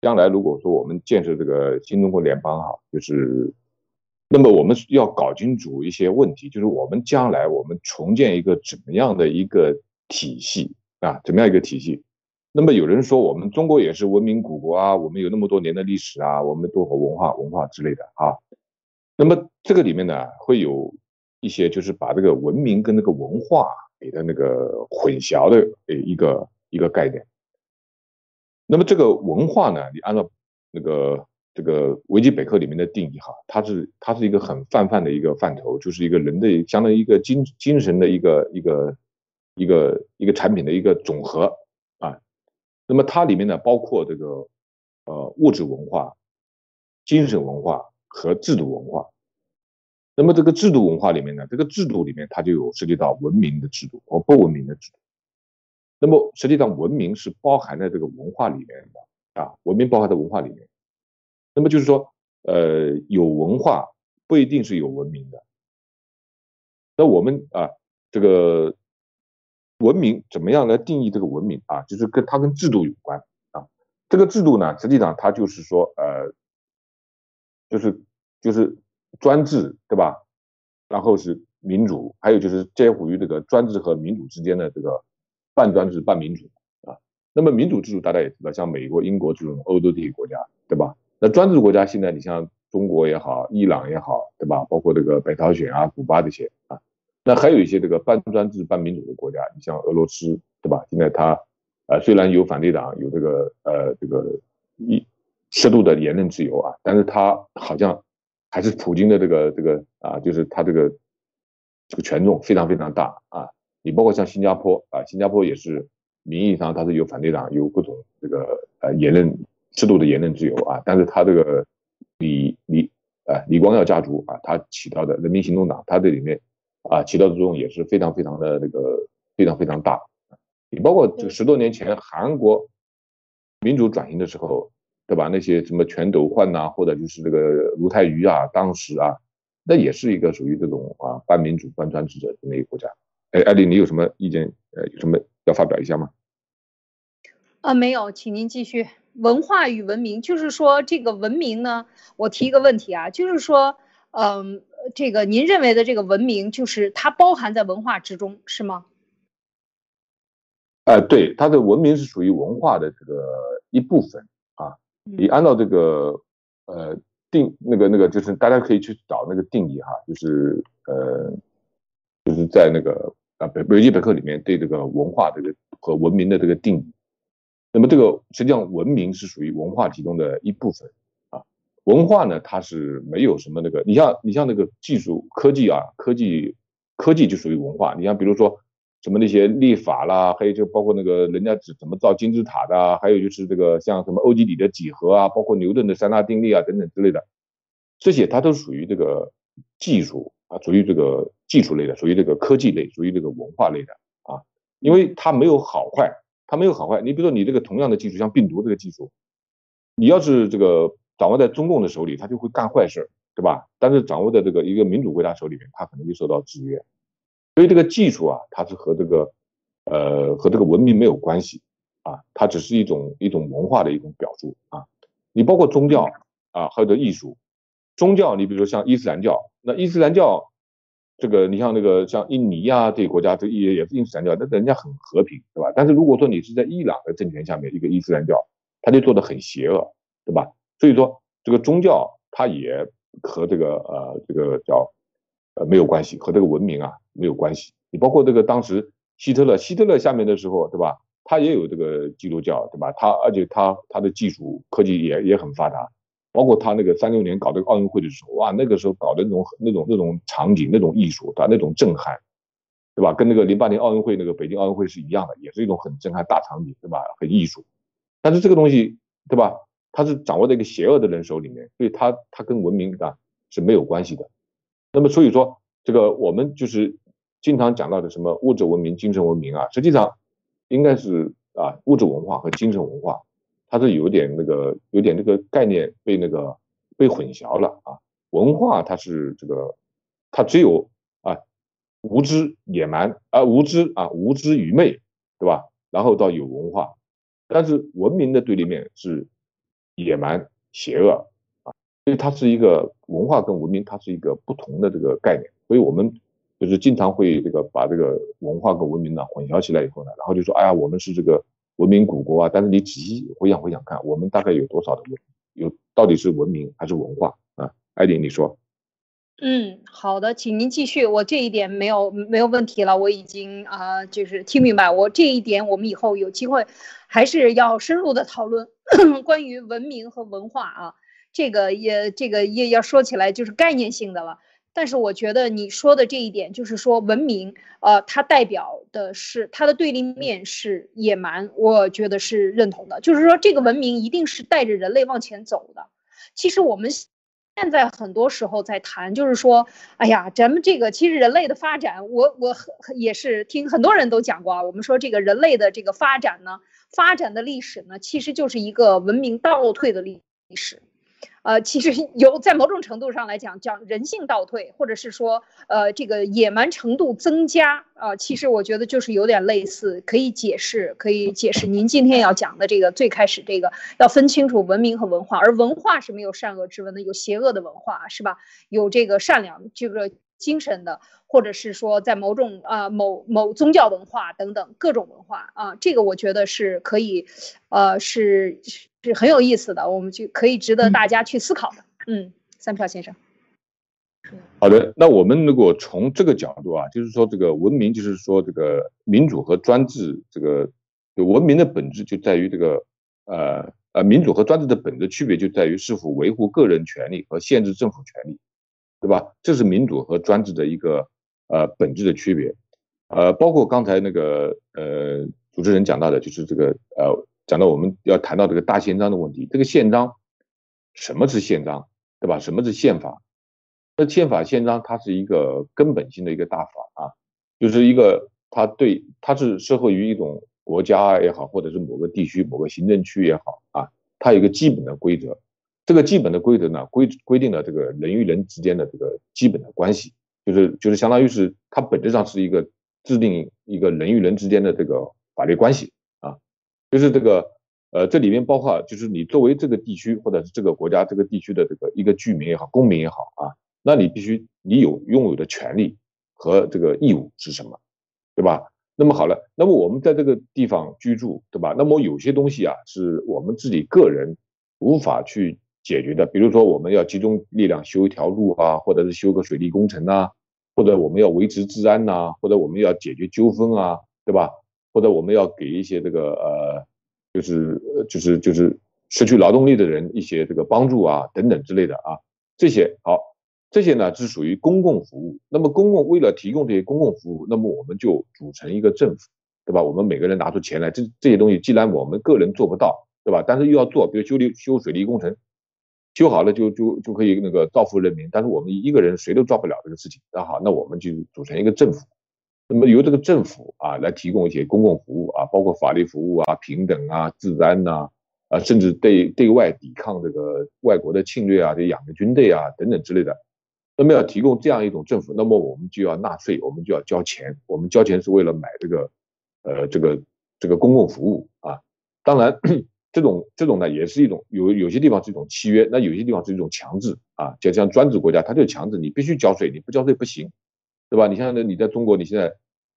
将来如果说我们建设这个新中国联邦哈，就是那么我们要搞清楚一些问题，就是我们将来我们重建一个怎么样的一个体系啊，怎么样一个体系？那么有人说我们中国也是文明古国啊，我们有那么多年的历史啊，我们多文化文化之类的啊。那么这个里面呢，会有一些就是把这个文明跟那个文化给的那个混淆的呃一个一个概念。那么这个文化呢，你按照那个这个维基百科里面的定义哈，它是它是一个很泛泛的一个范畴，就是一个人的相当于一个精精神的一个一个一个一个产品的一个总和。那么它里面呢，包括这个呃物质文化、精神文化和制度文化。那么这个制度文化里面呢，这个制度里面它就有涉及到文明的制度和不文明的制度。那么实际上文明是包含在这个文化里面的啊，文明包含在文化里面。那么就是说，呃，有文化不一定是有文明的。那我们啊，这个。文明怎么样来定义这个文明啊？就是跟它跟制度有关啊。这个制度呢，实际上它就是说，呃，就是就是专制，对吧？然后是民主，还有就是介乎于这个专制和民主之间的这个半专制半民主啊。那么民主制度大家也知道，像美国、英国这种欧洲这些国家，对吧？那专制国家现在你像中国也好，伊朗也好，对吧？包括这个北朝鲜啊、古巴这些啊。那还有一些这个半专制半民主的国家，你像俄罗斯，对吧？现在它，呃，虽然有反对党，有这个呃这个一适度的言论自由啊，但是它好像还是普京的这个这个啊，就是他这个这个权重非常非常大啊。你包括像新加坡啊，新加坡也是名义上它是有反对党，有各种这个呃言论适度的言论自由啊，但是它这个李李呃李光耀家族啊，他起到的人民行动党，他这里面啊起到的作用也是非常非常的那个非常非常大。你包括这个十多年前韩国民主转型的时候，对吧？那些什么全斗焕呐，或者就是这个卢泰愚啊，当时啊，那也是一个属于这种啊半民主半专制的这么一个国家。哎，艾丽，你有什么意见？呃，有什么要发表一下吗？啊，没有，请您继续。文化与文明，就是说这个文明呢，我提一个问题啊，就是说，嗯，这个您认为的这个文明，就是它包含在文化之中，是吗？哎，对，它的文明是属于文化的这个一部分啊。你按照这个呃定那个那个，就是大家可以去找那个定义哈，就是呃，就是在那个啊北维基百科里面对这个文化这个和文明的这个定义。那么这个实际上文明是属于文化其中的一部分啊，文化呢它是没有什么那个，你像你像那个技术科技啊，科技科技就属于文化，你像比如说什么那些立法啦，还有就包括那个人家怎怎么造金字塔的，还有就是这个像什么欧几里得几何啊，包括牛顿的三大定律啊等等之类的，这些它都属于这个技术啊，属于这个技术类的，属于这个科技类，属于这个文化类的啊，因为它没有好坏。它没有好坏，你比如说你这个同样的技术，像病毒这个技术，你要是这个掌握在中共的手里，它就会干坏事，对吧？但是掌握在这个一个民主国家手里面，它可能就受到制约。所以这个技术啊，它是和这个呃和这个文明没有关系啊，它只是一种一种文化的一种表述啊。你包括宗教啊，还有的艺术，宗教，你比如说像伊斯兰教，那伊斯兰教。这个你像那个像印尼啊这些国家，这也也是伊斯兰教，那人家很和平，对吧？但是如果说你是在伊朗的政权下面一个伊斯兰教，他就做的很邪恶，对吧？所以说这个宗教它也和这个呃这个叫呃没有关系，和这个文明啊没有关系。你包括这个当时希特勒，希特勒下面的时候，对吧？他也有这个基督教，对吧？他而且他他的技术科技也也很发达。包括他那个三六年搞这个奥运会的时候，哇，那个时候搞的那种那种那种场景、那种艺术，对吧？那种震撼，对吧？跟那个零八年奥运会那个北京奥运会是一样的，也是一种很震撼大场景，对吧？很艺术。但是这个东西，对吧？它是掌握在一个邪恶的人手里面，所以它它跟文明啊是没有关系的。那么所以说，这个我们就是经常讲到的什么物质文明、精神文明啊，实际上应该是啊物质文化和精神文化。它是有点那个，有点那个概念被那个被混淆了啊。文化它是这个，它只有啊无知野蛮啊无知啊无知愚昧，对吧？然后到有文化，但是文明的对立面是野蛮邪恶啊，所以它是一个文化跟文明它是一个不同的这个概念，所以我们就是经常会这个把这个文化跟文明呢混淆起来以后呢，然后就说哎呀我们是这个。文明古国啊，但是你仔细回想回想看，我们大概有多少的文，有到底是文明还是文化啊？艾迪，你说。嗯，好的，请您继续。我这一点没有没有问题了，我已经啊，就是听明白。我这一点，我们以后有机会还是要深入的讨论 关于文明和文化啊。这个也这个也要说起来就是概念性的了。但是我觉得你说的这一点，就是说文明，呃，它代表的是它的对立面是野蛮，我觉得是认同的。就是说这个文明一定是带着人类往前走的。其实我们现在很多时候在谈，就是说，哎呀，咱们这个其实人类的发展，我我也是听很多人都讲过啊。我们说这个人类的这个发展呢，发展的历史呢，其实就是一个文明倒退的历史。呃，其实 有在某种程度上来讲，讲人性倒退，或者是说，呃，这个野蛮程度增加啊，其实我觉得就是有点类似，可以解释，可以解释您今天要讲的这个最开始这个要分清楚文明和文化，而文化是没有善恶之分的，有邪恶的文化是吧？有这个善良这个精神的，或者是说在某种啊某某宗教文化等等各种文化啊，这个我觉得是可以，呃，是。是很有意思的，我们就可以值得大家去思考的。嗯，三票先生。好的，那我们如果从这个角度啊，就是说这个文明，就是说这个民主和专制，这个文明的本质就在于这个呃呃，民主和专制的本质区别就在于是否维护个人权利和限制政府权利，对吧？这是民主和专制的一个呃本质的区别。呃，包括刚才那个呃主持人讲到的，就是这个呃。讲到我们要谈到这个大宪章的问题，这个宪章什么是宪章？对吧？什么是宪法？那宪法宪章它是一个根本性的一个大法啊，就是一个它对它是适合于一种国家也好，或者是某个地区某个行政区也好啊，它有一个基本的规则。这个基本的规则呢，规规定了这个人与人之间的这个基本的关系，就是就是相当于是它本质上是一个制定一个人与人之间的这个法律关系，就是这个呃这里面包括就是你作为这个地区或者是这个国家这个地区的这个一个居民也好，公民也好啊，那你必须你有拥有的权利和这个义务是什么，对吧？那么好了，那么我们在这个地方居住，对吧？那么有些东西啊是我们自己个人无法去。解决的，比如说我们要集中力量修一条路啊，或者是修个水利工程呐，或者我们要维持治安呐，或者我们要解决纠纷啊，对吧？或者我们要给一些这个呃，就是就是就是失去劳动力的人一些这个帮助啊，等等之类的啊，这些好，这些呢是属于公共服务。那么公共为了提供这些公共服务，那么我们就组成一个政府，对吧？我们每个人拿出钱来，这这些东西既然我们个人做不到，对吧？但是又要做，比如修理修水利工程。修好了就就就可以那个造福人民，但是我们一个人谁都做不了这个事情。那好，那我们就组成一个政府，那么由这个政府啊来提供一些公共服务啊，包括法律服务啊、平等啊、治安呐啊，甚至对对外抵抗这个外国的侵略啊，得养个军队啊等等之类的。那么要提供这样一种政府，那么我们就要纳税，我们就要交钱，我们交钱是为了买这个呃这个这个公共服务啊，当然。这种这种呢，也是一种有有些地方是一种契约，那有些地方是一种强制啊，就像专制国家，它就强制你必须交税，你不交税不行，对吧？你像那你在中国，你现在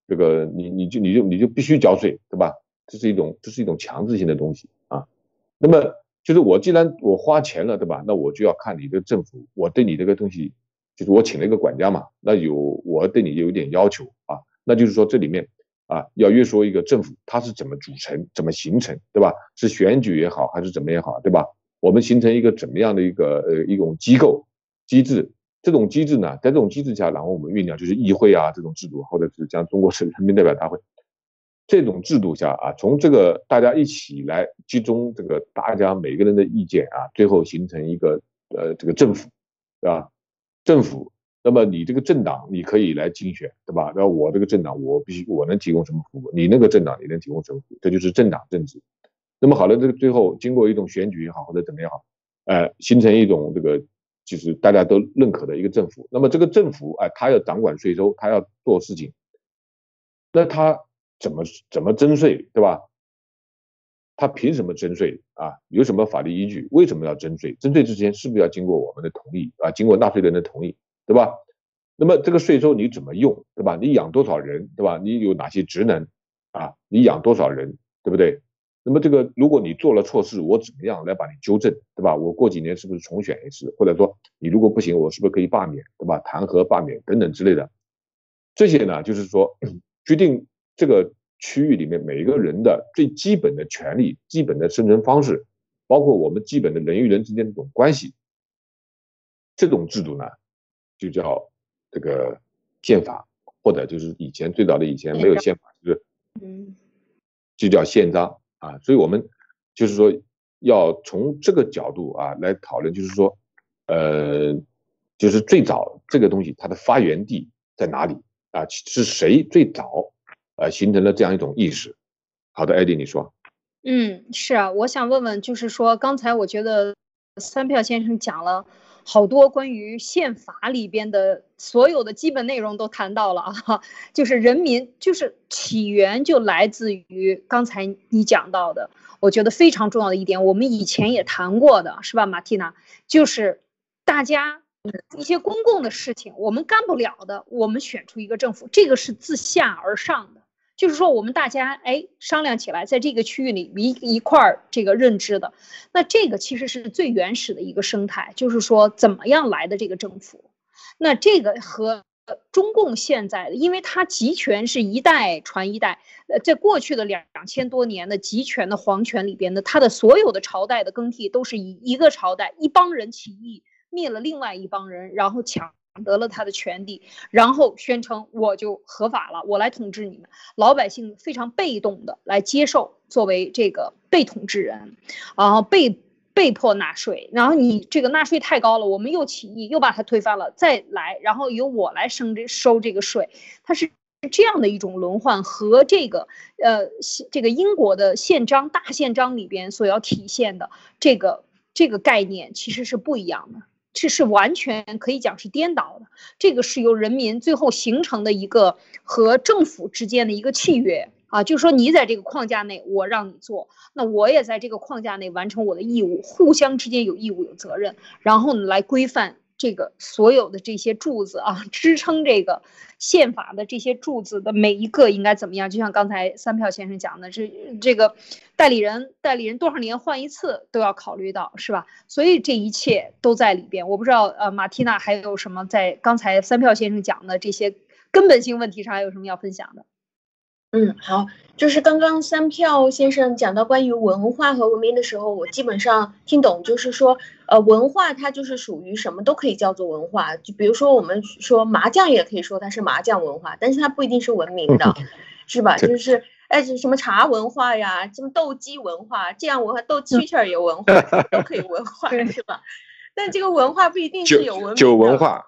这个你你就你就你就必须交税，对吧？这是一种这是一种强制性的东西啊。那么就是我既然我花钱了，对吧？那我就要看你的政府，我对你这个东西，就是我请了一个管家嘛，那有我对你有一点要求啊，那就是说这里面。啊，要约束一个政府，它是怎么组成、怎么形成，对吧？是选举也好，还是怎么也好，对吧？我们形成一个怎么样的一个呃一种机构机制？这种机制呢，在这种机制下，然后我们酝酿就是议会啊这种制度，或者是像中国是人民代表大会这种制度下啊，从这个大家一起来集中这个大家每个人的意见啊，最后形成一个呃这个政府，对吧？政府。那么你这个政党你可以来竞选，对吧？然后我这个政党我必须我能提供什么服务，你那个政党你能提供什么服务，这就是政党政治。那么好了，这个最后经过一种选举也好或者怎么样好，呃，形成一种这个就是大家都认可的一个政府。那么这个政府哎，他要掌管税收，他要做事情，那他怎么怎么征税，对吧？他凭什么征税啊？有什么法律依据？为什么要征税？征税之前是不是要经过我们的同意啊？经过纳税人的同意？对吧？那么这个税收你怎么用？对吧？你养多少人？对吧？你有哪些职能？啊，你养多少人？对不对？那么这个如果你做了错事，我怎么样来把你纠正？对吧？我过几年是不是重选一次？或者说你如果不行，我是不是可以罢免？对吧？弹劾、罢免等等之类的，这些呢，就是说决定这个区域里面每一个人的最基本的权利、基本的生存方式，包括我们基本的人与人之间的这种关系，这种制度呢？就叫这个宪法，或者就是以前最早的以前没有宪法，就是嗯，就叫宪章啊。所以我们就是说要从这个角度啊来讨论，就是说呃，就是最早这个东西它的发源地在哪里啊？是谁最早呃形成了这样一种意识？好的，艾迪，你说。嗯，是啊，我想问问，就是说刚才我觉得三票先生讲了。好多关于宪法里边的所有的基本内容都谈到了啊，就是人民就是起源就来自于刚才你讲到的，我觉得非常重要的一点，我们以前也谈过的是吧，马蒂娜，就是大家一些公共的事情我们干不了的，我们选出一个政府，这个是自下而上的。就是说，我们大家哎商量起来，在这个区域里一一块儿这个认知的，那这个其实是最原始的一个生态。就是说，怎么样来的这个政府？那这个和中共现在的，因为它集权是一代传一代，呃，在过去的两两千多年的集权的皇权里边呢，它的所有的朝代的更替都是以一个朝代一帮人起义灭了另外一帮人，然后抢。得了他的权利，然后宣称我就合法了，我来统治你们。老百姓非常被动的来接受，作为这个被统治人，然后，被被迫纳税，然后你这个纳税太高了，我们又起义，又把它推翻了，再来，然后由我来升这收这个税，它是这样的一种轮换，和这个呃这个英国的宪章大宪章里边所要体现的这个这个概念其实是不一样的，这是完全可以讲是颠倒的，这个是由人民最后形成的一个和政府之间的一个契约。啊，就是说你在这个框架内，我让你做，那我也在这个框架内完成我的义务，互相之间有义务有责任，然后呢来规范这个所有的这些柱子啊，支撑这个宪法的这些柱子的每一个应该怎么样？就像刚才三票先生讲的，这这个代理人，代理人多少年换一次都要考虑到，是吧？所以这一切都在里边。我不知道呃，马蒂娜还有什么在刚才三票先生讲的这些根本性问题上还有什么要分享的？嗯，好，就是刚刚三票先生讲到关于文化和文明的时候，我基本上听懂，就是说，呃，文化它就是属于什么都可以叫做文化，就比如说我们说麻将也可以说它是麻将文化，但是它不一定是文明的，是吧？就是哎，什么茶文化呀，什么斗鸡文化，这样文化斗蛐蛐儿也文化，都可以文化，是吧？但这个文化不一定是有文酒文化，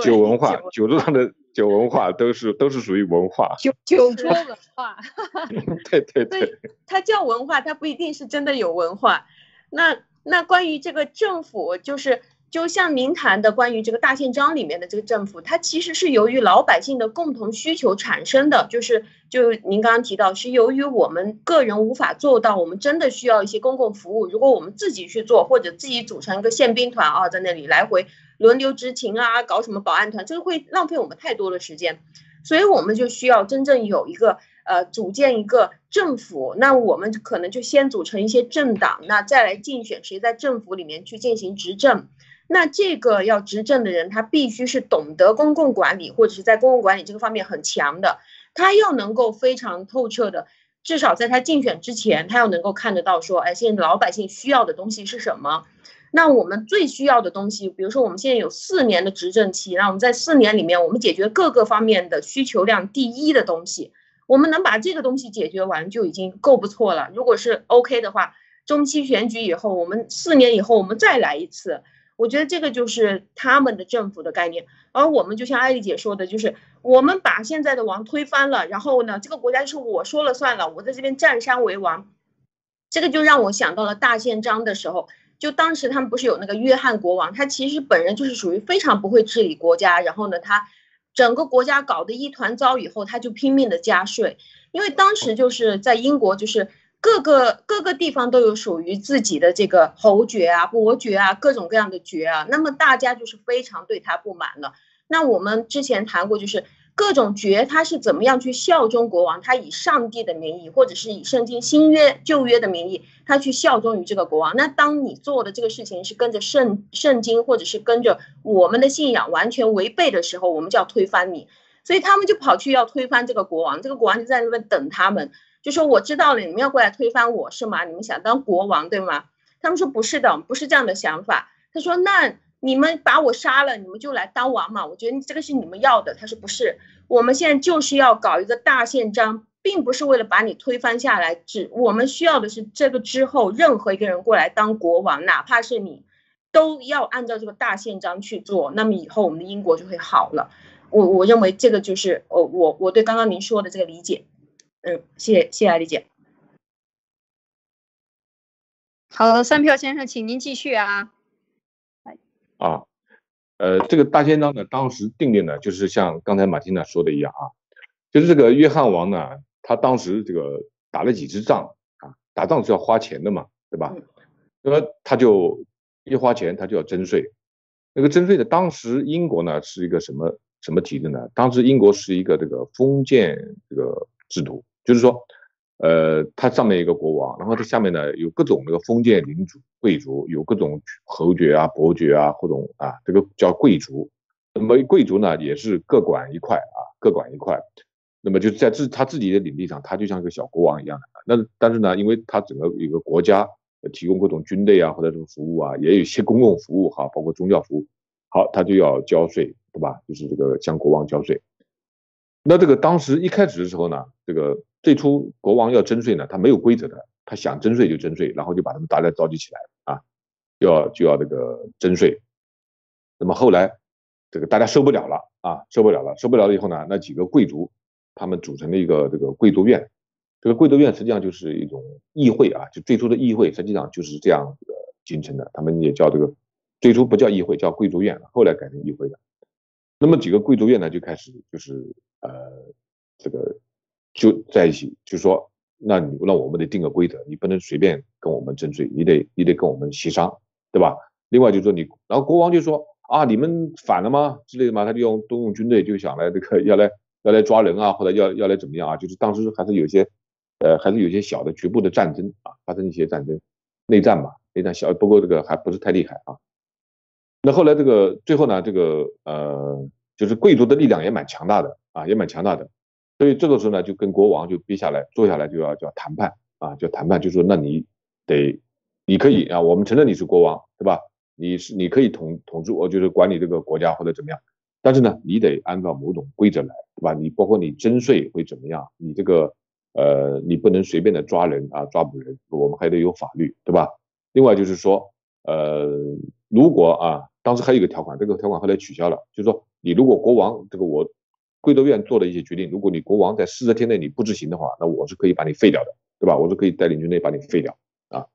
酒文化，酒桌上的。酒文化都是都是属于文化，酒酒桌文化，对对对，它叫文化，它不一定是真的有文化。那那关于这个政府，就是就像您谈的关于这个大宪章里面的这个政府，它其实是由于老百姓的共同需求产生的，就是就您刚刚提到，是由于我们个人无法做到，我们真的需要一些公共服务，如果我们自己去做，或者自己组成一个宪兵团啊，在那里来回。轮流执勤啊，搞什么保安团，这个会浪费我们太多的时间，所以我们就需要真正有一个呃组建一个政府，那我们可能就先组成一些政党，那再来竞选谁在政府里面去进行执政。那这个要执政的人，他必须是懂得公共管理，或者是在公共管理这个方面很强的，他要能够非常透彻的，至少在他竞选之前，他要能够看得到说，哎，现在老百姓需要的东西是什么。那我们最需要的东西，比如说我们现在有四年的执政期，那我们在四年里面，我们解决各个方面的需求量第一的东西，我们能把这个东西解决完就已经够不错了。如果是 OK 的话，中期选举以后，我们四年以后我们再来一次，我觉得这个就是他们的政府的概念。而我们就像艾丽姐说的，就是我们把现在的王推翻了，然后呢，这个国家就是我说了算了，我在这边占山为王，这个就让我想到了大宪章的时候。就当时他们不是有那个约翰国王，他其实本人就是属于非常不会治理国家，然后呢，他整个国家搞得一团糟以后，他就拼命的加税，因为当时就是在英国，就是各个各个地方都有属于自己的这个侯爵啊、伯爵啊，各种各样的爵啊，那么大家就是非常对他不满了。那我们之前谈过，就是。各种爵他是怎么样去效忠国王？他以上帝的名义，或者是以圣经新约旧约的名义，他去效忠于这个国王。那当你做的这个事情是跟着圣圣经，或者是跟着我们的信仰完全违背的时候，我们就要推翻你。所以他们就跑去要推翻这个国王。这个国王就在那边等他们，就说我知道了，你们要过来推翻我是吗？你们想当国王对吗？他们说不是的，不是这样的想法。他说那。你们把我杀了，你们就来当王嘛？我觉得这个是你们要的。他说不是，我们现在就是要搞一个大宪章，并不是为了把你推翻下来，只我们需要的是这个之后任何一个人过来当国王，哪怕是你，都要按照这个大宪章去做。那么以后我们的英国就会好了。我我认为这个就是哦，我我对刚刚您说的这个理解。嗯，谢谢谢谢李姐。好的，三票先生，请您继续啊。啊，呃，这个大宪章呢，当时定定呢，就是像刚才马蒂娜说的一样啊，就是这个约翰王呢，他当时这个打了几支仗啊，打仗是要花钱的嘛，对吧？那么他就一花钱，他就要征税。那个征税的，当时英国呢是一个什么什么体制呢？当时英国是一个这个封建这个制度，就是说。呃，它上面一个国王，然后它下面呢有各种那个封建领主、贵族，有各种侯爵啊、伯爵啊，各种啊，这个叫贵族。那么贵族呢也是各管一块啊，各管一块。那么就在自他自己的领地上，他就像一个小国王一样的。那但是呢，因为他整个一个国家提供各种军队啊或者这种服务啊，也有一些公共服务哈，包括宗教服务，好，他就要交税，对吧？就是这个向国王交税。那这个当时一开始的时候呢，这个。最初国王要征税呢，他没有规则的，他想征税就征税，然后就把他们大家召集起来啊。就要就要这个征税。那么后来这个大家受不了了啊，受不了了，受不了了以后呢，那几个贵族他们组成了一个这个贵族院。这个贵族院实际上就是一种议会啊，就最初的议会实际上就是这样的形成的。他们也叫这个最初不叫议会，叫贵族院，后来改成议会的。那么几个贵族院呢就开始就是呃这个就在一起，就说那你那我们得定个规则，你不能随便跟我们征税，你得你得跟我们协商，对吧？另外就说你，然后国王就说啊你们反了吗之类的嘛，他就用动用军队就想来这个 要来要来抓人啊，或者要要来怎么样啊？就是当时还是有些。呃，还是有些小的局部的战争啊，发生一些战争，内战吧，内战小，不过这个还不是太厉害啊。那后来这个最后呢，这个呃，就是贵族的力量也蛮强大的啊，也蛮强大的。所以这个时候呢，就跟国王就逼下来，坐下来就要叫谈判啊，叫谈判，就说那你得，你可以啊，我们承认你是国王，对吧？你是你可以统统治我，就是管理这个国家或者怎么样，但是呢，你得按照某种规则来，对吧？你包括你征税会怎么样，你这个。呃，你不能随便的抓人啊，抓捕人，我们还得有法律，对吧？另外就是说，呃，如果啊，当时还有一个条款，这个条款后来取消了，就是说，你如果国王这个我贵族院做的一些决定，如果你国王在四十天内你不执行的话，那我是可以把你废掉的，对吧？我是可以带领军队把你废掉啊。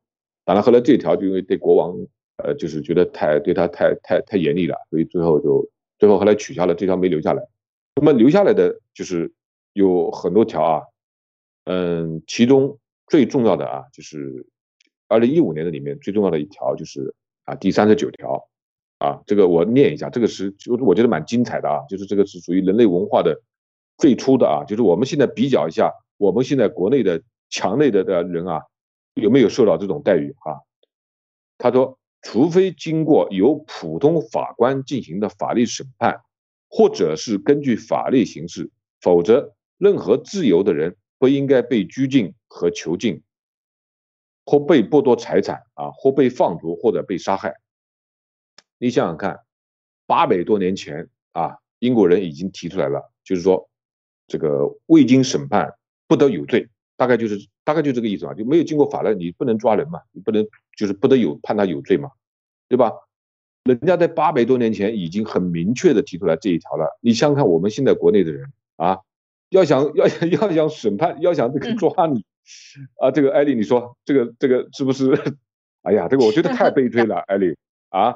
当然后来这条就因为对国王，呃，就是觉得太对他太太太严厉了，所以最后就最后后来取消了这条没留下来。那么留下来的就是有很多条啊。嗯，其中最重要的啊，就是二零一五年的里面最重要的一条就是啊第三十九条啊，这个我念一下，这个是就我觉得蛮精彩的啊，就是这个是属于人类文化的最初的啊，就是我们现在比较一下，我们现在国内的墙内的的人啊，有没有受到这种待遇啊？他说，除非经过由普通法官进行的法律审判，或者是根据法律形式，否则任何自由的人。不应该被拘禁和囚禁，或被剥夺财产啊，或被放逐，或者被杀害。你想想看，八百多年前啊，英国人已经提出来了，就是说，这个未经审判不得有罪，大概就是大概就这个意思啊，就没有经过法律，你不能抓人嘛，你不能就是不得有判他有罪嘛，对吧？人家在八百多年前已经很明确的提出来这一条了。你想想看，我们现在国内的人啊。要想要想要想审判，要想这个抓你，啊，这个艾丽，你说这个这个是不是？哎呀，这个我觉得太悲催了，艾丽啊。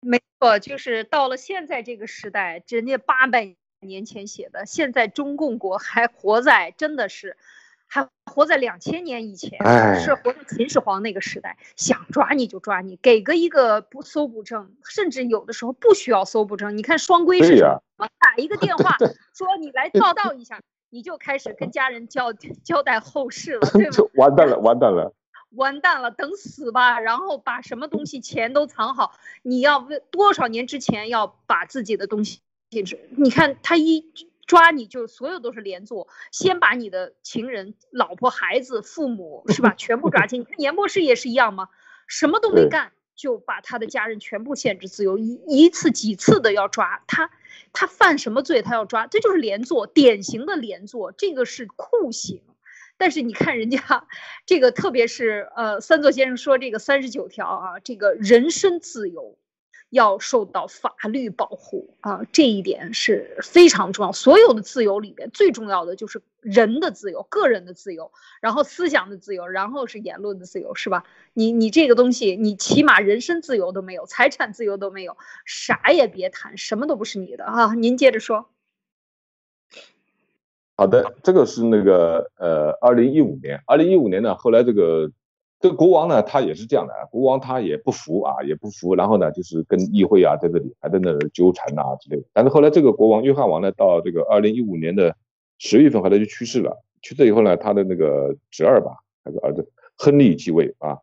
没错，就是到了现在这个时代，人家八百年前写的，现在中共国还活在，真的是。还活在两千年以前，是活在秦始皇那个时代，想抓你就抓你，给个一个不搜捕证，甚至有的时候不需要搜捕证。你看双规是什么？打一个电话 说你来报道一下，你就开始跟家人交 交代后事了，对吧？完蛋了，完蛋了，完蛋了，等死吧！然后把什么东西钱都藏好，你要为多少年之前要把自己的东西？你看他一。抓你就所有都是连坐，先把你的情人、老婆、孩子、父母是吧，全部抓进。严博士也是一样吗？什么都没干，就把他的家人全部限制自由，一一次几次的要抓他，他犯什么罪他要抓，这就是连坐，典型的连坐，这个是酷刑。但是你看人家这个，特别是呃，三座先生说这个三十九条啊，这个人身自由。要受到法律保护啊，这一点是非常重要。所有的自由里边，最重要的就是人的自由、个人的自由，然后思想的自由，然后是言论的自由，是吧？你你这个东西，你起码人身自由都没有，财产自由都没有，啥也别谈，什么都不是你的啊！您接着说。好的，这个是那个呃，二零一五年，二零一五年呢，后来这个。这个国王呢，他也是这样的，国王他也不服啊，也不服，然后呢，就是跟议会啊在这里还在那纠缠呐之类的。但是后来这个国王约翰王呢，到这个二零一五年的十月份，后来就去世了。去世以后呢，他的那个侄儿吧，还是儿子亨利继位啊。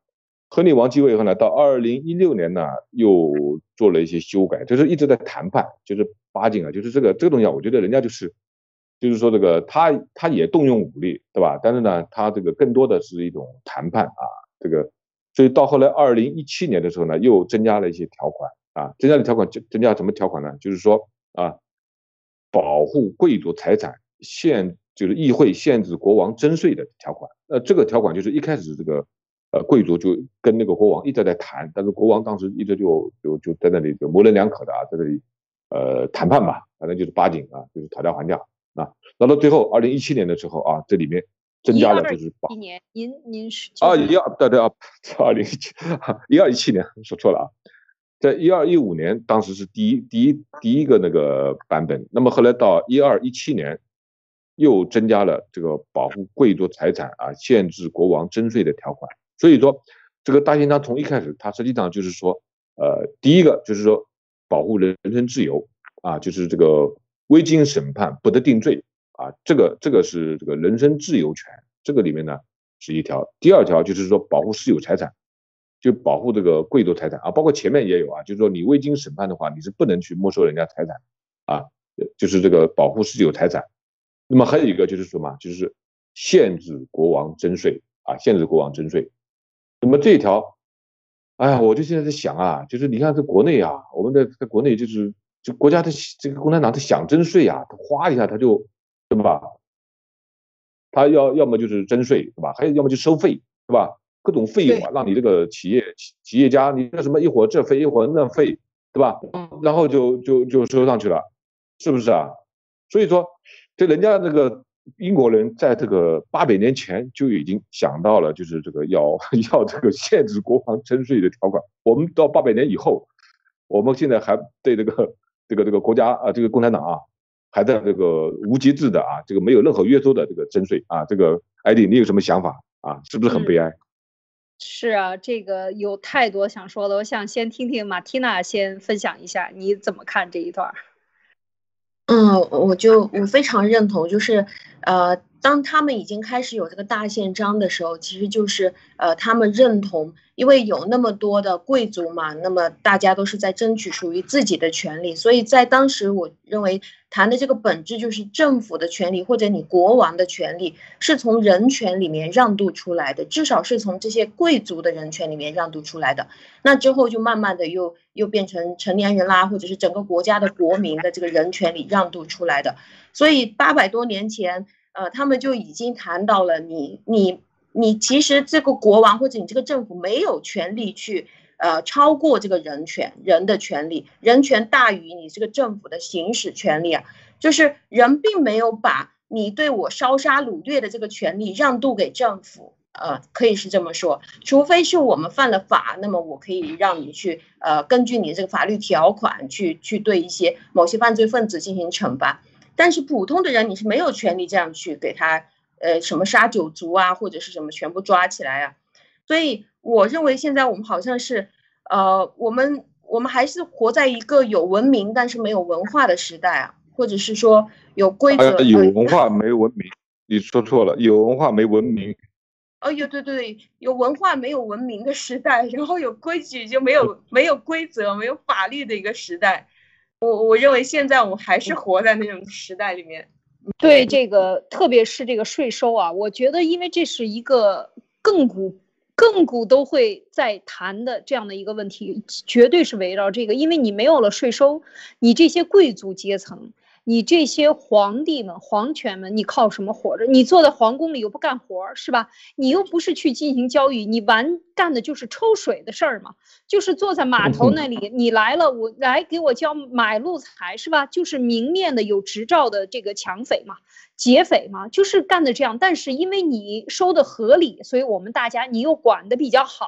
亨利王继位以后呢，到二零一六年呢，又做了一些修改，就是一直在谈判，就是巴金啊，就是这个这个东西啊，我觉得人家就是。就是说，这个他他也动用武力，对吧？但是呢，他这个更多的是一种谈判啊，这个，所以到后来二零一七年的时候呢，又增加了一些条款啊，增加的条款增增加什么条款呢？就是说啊，保护贵族财产，限就是议会限制国王征税的条款。那这个条款就是一开始这个呃贵族就跟那个国王一直在谈，但是国王当时一直就就就在那里就模棱两可的啊，在那里呃谈判吧，反正就是八景啊，就是讨价还价啊。那到最后二零一七年的时候啊，这里面增加了就是一年，您您是啊一二对对啊，二零一七一二一七年说错了啊。在一二一五年，当时是第一第一第一个那个版本，那么后来到一二一七年，又增加了这个保护贵族财产啊，限制国王征税的条款。所以说，这个大宪章从一开始，它实际上就是说，呃，第一个就是说保护人身自由啊，就是这个未经审判不得定罪啊，这个这个是这个人身自由权，这个里面呢是一条。第二条就是说保护私有财产。就保护这个贵族财产啊，包括前面也有啊，就是说你未经审判的话，你是不能去没收人家财产啊，就是这个保护私有财产。那么还有一个就是什么，就是限制国王征税啊，限制国王征税。那么这一条，哎呀，我就现在在想啊，就是你看在国内啊，我们在在国内就是就国家的这个共产党他想征税啊，他哗一下他就对吧？他要要么就是征税对吧？还有要么就收费对吧？各种费用啊，让你这个企业企业家，你这什么一会儿这费一会儿那费，对吧？然后就就就收上去了，是不是啊？所以说，这人家那个英国人在这个八百年前就已经想到了，就是这个要 要这个限制国防征税的条款。我们到八百年以后，我们现在还对这个这个这个国家啊，这个共产党啊，还在这个无节制的啊，这个没有任何约束的这个征税啊。这个艾迪，你有什么想法啊？是不是很悲哀？是啊，这个有太多想说的，我想先听听马蒂娜先分享一下，你怎么看这一段？嗯，我就我非常认同，就是呃。当他们已经开始有这个大宪章的时候，其实就是呃，他们认同，因为有那么多的贵族嘛，那么大家都是在争取属于自己的权利，所以在当时，我认为谈的这个本质就是政府的权利或者你国王的权利是从人权里面让渡出来的，至少是从这些贵族的人权里面让渡出来的。那之后就慢慢的又又变成成年人啦，或者是整个国家的国民的这个人权里让渡出来的。所以八百多年前。呃，他们就已经谈到了你，你，你其实这个国王或者你这个政府没有权利去，呃，超过这个人权，人的权利，人权大于你这个政府的行使权利啊，就是人并没有把你对我烧杀掳掠的这个权利让渡给政府，呃，可以是这么说，除非是我们犯了法，那么我可以让你去，呃，根据你这个法律条款去去对一些某些犯罪分子进行惩罚。但是普通的人你是没有权利这样去给他，呃，什么杀九族啊，或者是什么全部抓起来啊。所以我认为现在我们好像是，呃，我们我们还是活在一个有文明但是没有文化的时代啊，或者是说有规则有文化没文明，你说错了，有文化没文明。哦，有对对，有文化没有文明的时代，然后有规矩就没有没有规则没有法律的一个时代。我我认为现在我们还是活在那种时代里面。对这个，特别是这个税收啊，我觉得，因为这是一个亘古亘古都会在谈的这样的一个问题，绝对是围绕这个，因为你没有了税收，你这些贵族阶层。你这些皇帝们、皇权们，你靠什么活着？你坐在皇宫里又不干活，是吧？你又不是去进行交易，你完干的就是抽水的事儿嘛，就是坐在码头那里，你来了，我来给我交买路财，是吧？就是明面的有执照的这个抢匪嘛、劫匪嘛，就是干的这样。但是因为你收的合理，所以我们大家你又管的比较好，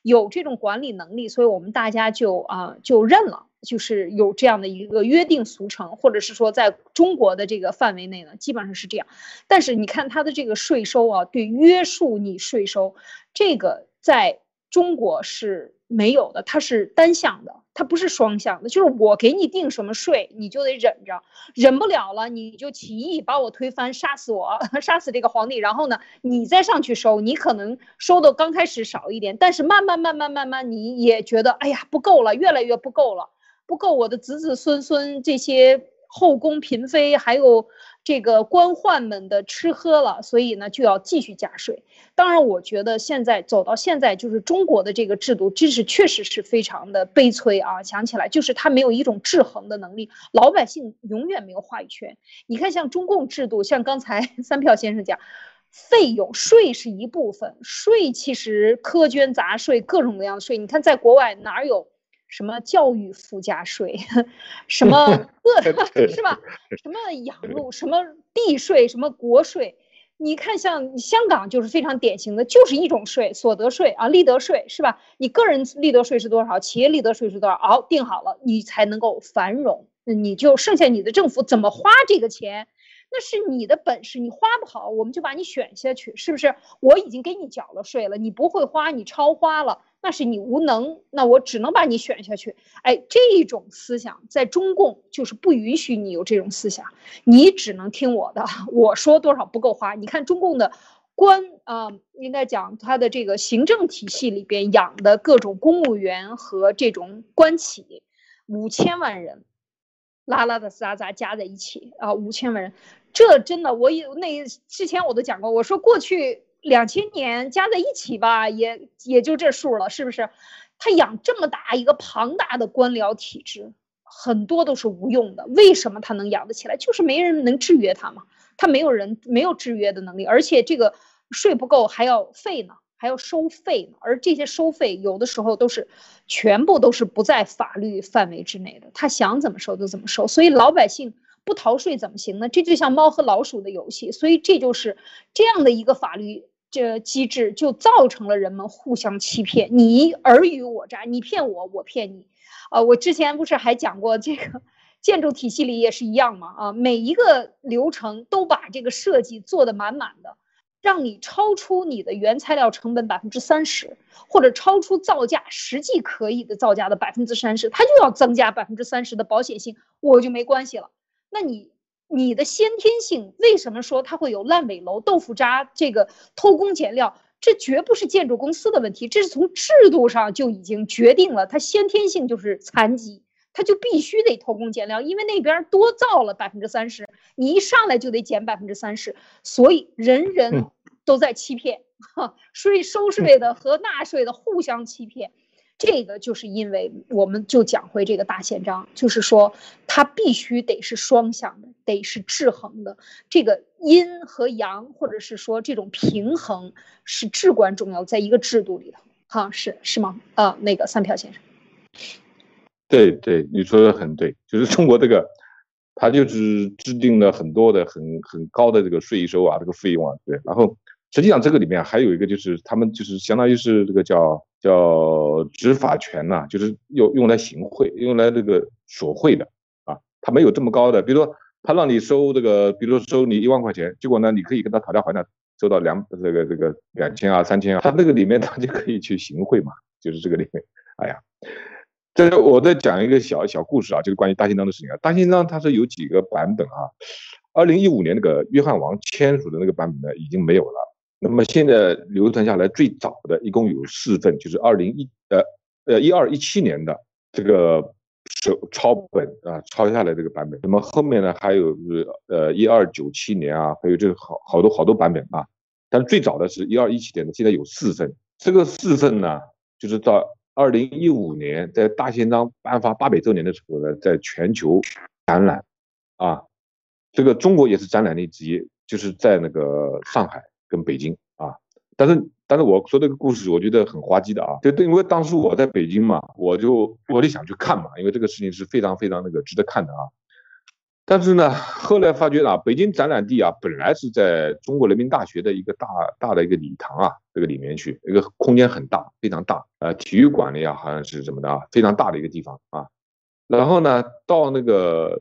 有这种管理能力，所以我们大家就啊就认了。就是有这样的一个约定俗成，或者是说在中国的这个范围内呢，基本上是这样。但是你看它的这个税收啊，对约束你税收，这个在中国是没有的，它是单向的，它不是双向的。就是我给你定什么税，你就得忍着，忍不了了你就起义把我推翻，杀死我，杀死这个皇帝，然后呢，你再上去收，你可能收的刚开始少一点，但是慢慢慢慢慢慢你也觉得，哎呀不够了，越来越不够了。不够我的子子孙孙这些后宫嫔妃，还有这个官宦们的吃喝了，所以呢就要继续加税。当然，我觉得现在走到现在，就是中国的这个制度，真是确实是非常的悲催啊！想起来就是他没有一种制衡的能力，老百姓永远没有话语权。你看，像中共制度，像刚才 三票先生讲。费用税是一部分，税其实苛捐杂税各种各样的税，你看在国外哪有什么教育附加税，什么 各是吧？什么养路，什么地税，什么国税。你看，像香港就是非常典型的，就是一种税，所得税啊，利得税是吧？你个人利得税是多少？企业利得税是多少？好，定好了，你才能够繁荣，你就剩下你的政府怎么花这个钱，那是你的本事，你花不好，我们就把你选下去，是不是？我已经给你缴了税了，你不会花，你超花了。那是你无能，那我只能把你选下去。哎，这种思想在中共就是不允许你有这种思想，你只能听我的。我说多少不够花？你看中共的官啊，应该讲他的这个行政体系里边养的各种公务员和这种官企，五千万人，拉拉的杂杂加在一起啊，五千万人，这真的，我有那之前我都讲过，我说过去。两千年加在一起吧，也也就这数了，是不是？他养这么大一个庞大的官僚体制，很多都是无用的。为什么他能养得起来？就是没人能制约他嘛。他没有人没有制约的能力，而且这个税不够还要费呢，还要收费呢。而这些收费有的时候都是全部都是不在法律范围之内的，他想怎么收就怎么收。所以老百姓。不逃税怎么行呢？这就像猫和老鼠的游戏，所以这就是这样的一个法律这机制，就造成了人们互相欺骗，你尔虞我诈，你骗我，我骗你。啊，我之前不是还讲过这个建筑体系里也是一样吗？啊，每一个流程都把这个设计做得满满的，让你超出你的原材料成本百分之三十，或者超出造价实际可以的造价的百分之三十，它就要增加百分之三十的保险性，我就没关系了。那你你的先天性为什么说它会有烂尾楼、豆腐渣这个偷工减料？这绝不是建筑公司的问题，这是从制度上就已经决定了，它先天性就是残疾，它就必须得偷工减料，因为那边多造了百分之三十，你一上来就得减百分之三十，所以人人都在欺骗，税收税的和纳税的互相欺骗。这个就是因为我们就讲回这个大宪章，就是说它必须得是双向的，得是制衡的。这个阴和阳，或者是说这种平衡是至关重要，在一个制度里头，哈，是是吗？啊，那个三票先生，对对，你说的很对，就是中国这个，他就是制定了很多的很很高的这个税收啊，这个费用啊，对，然后实际上这个里面还有一个就是他们就是相当于是这个叫。叫执法权呐，就是用用来行贿，用来这个索贿的啊。他没有这么高的，比如说他让你收这个，比如说收你一万块钱，结果呢，你可以跟他讨价还价，收到两这个这个两千啊、三千啊，他那个里面 他就可以去行贿嘛，就是这个里面。哎呀，这我再讲一个小小故事啊，就是关于大宪章的事情啊。大宪章它是有几个版本啊，二零一五年那个约翰王签署的那个版本呢，已经没有了。那么现在流传下来最早的一共有四份，就是二零一呃呃一二一七年的这个手抄本啊抄下来这个版本。那么后面呢还有是呃一二九七年啊，还有这个好好多好多版本啊。但是最早的是一二一七年的，现在有四份。这个四份呢，就是到二零一五年在大宪章颁发八百周年的时候呢，在全球展览啊，这个中国也是展览的之一，就是在那个上海。跟北京啊，但是但是我说这个故事，我觉得很滑稽的啊，就因为当时我在北京嘛，我就我就想去看嘛，因为这个事情是非常非常那个值得看的啊。但是呢，后来发觉啊，北京展览地啊，本来是在中国人民大学的一个大大的一个礼堂啊，这个里面去，一个空间很大，非常大，呃，体育馆里啊，好像是什么的啊，非常大的一个地方啊。然后呢，到那个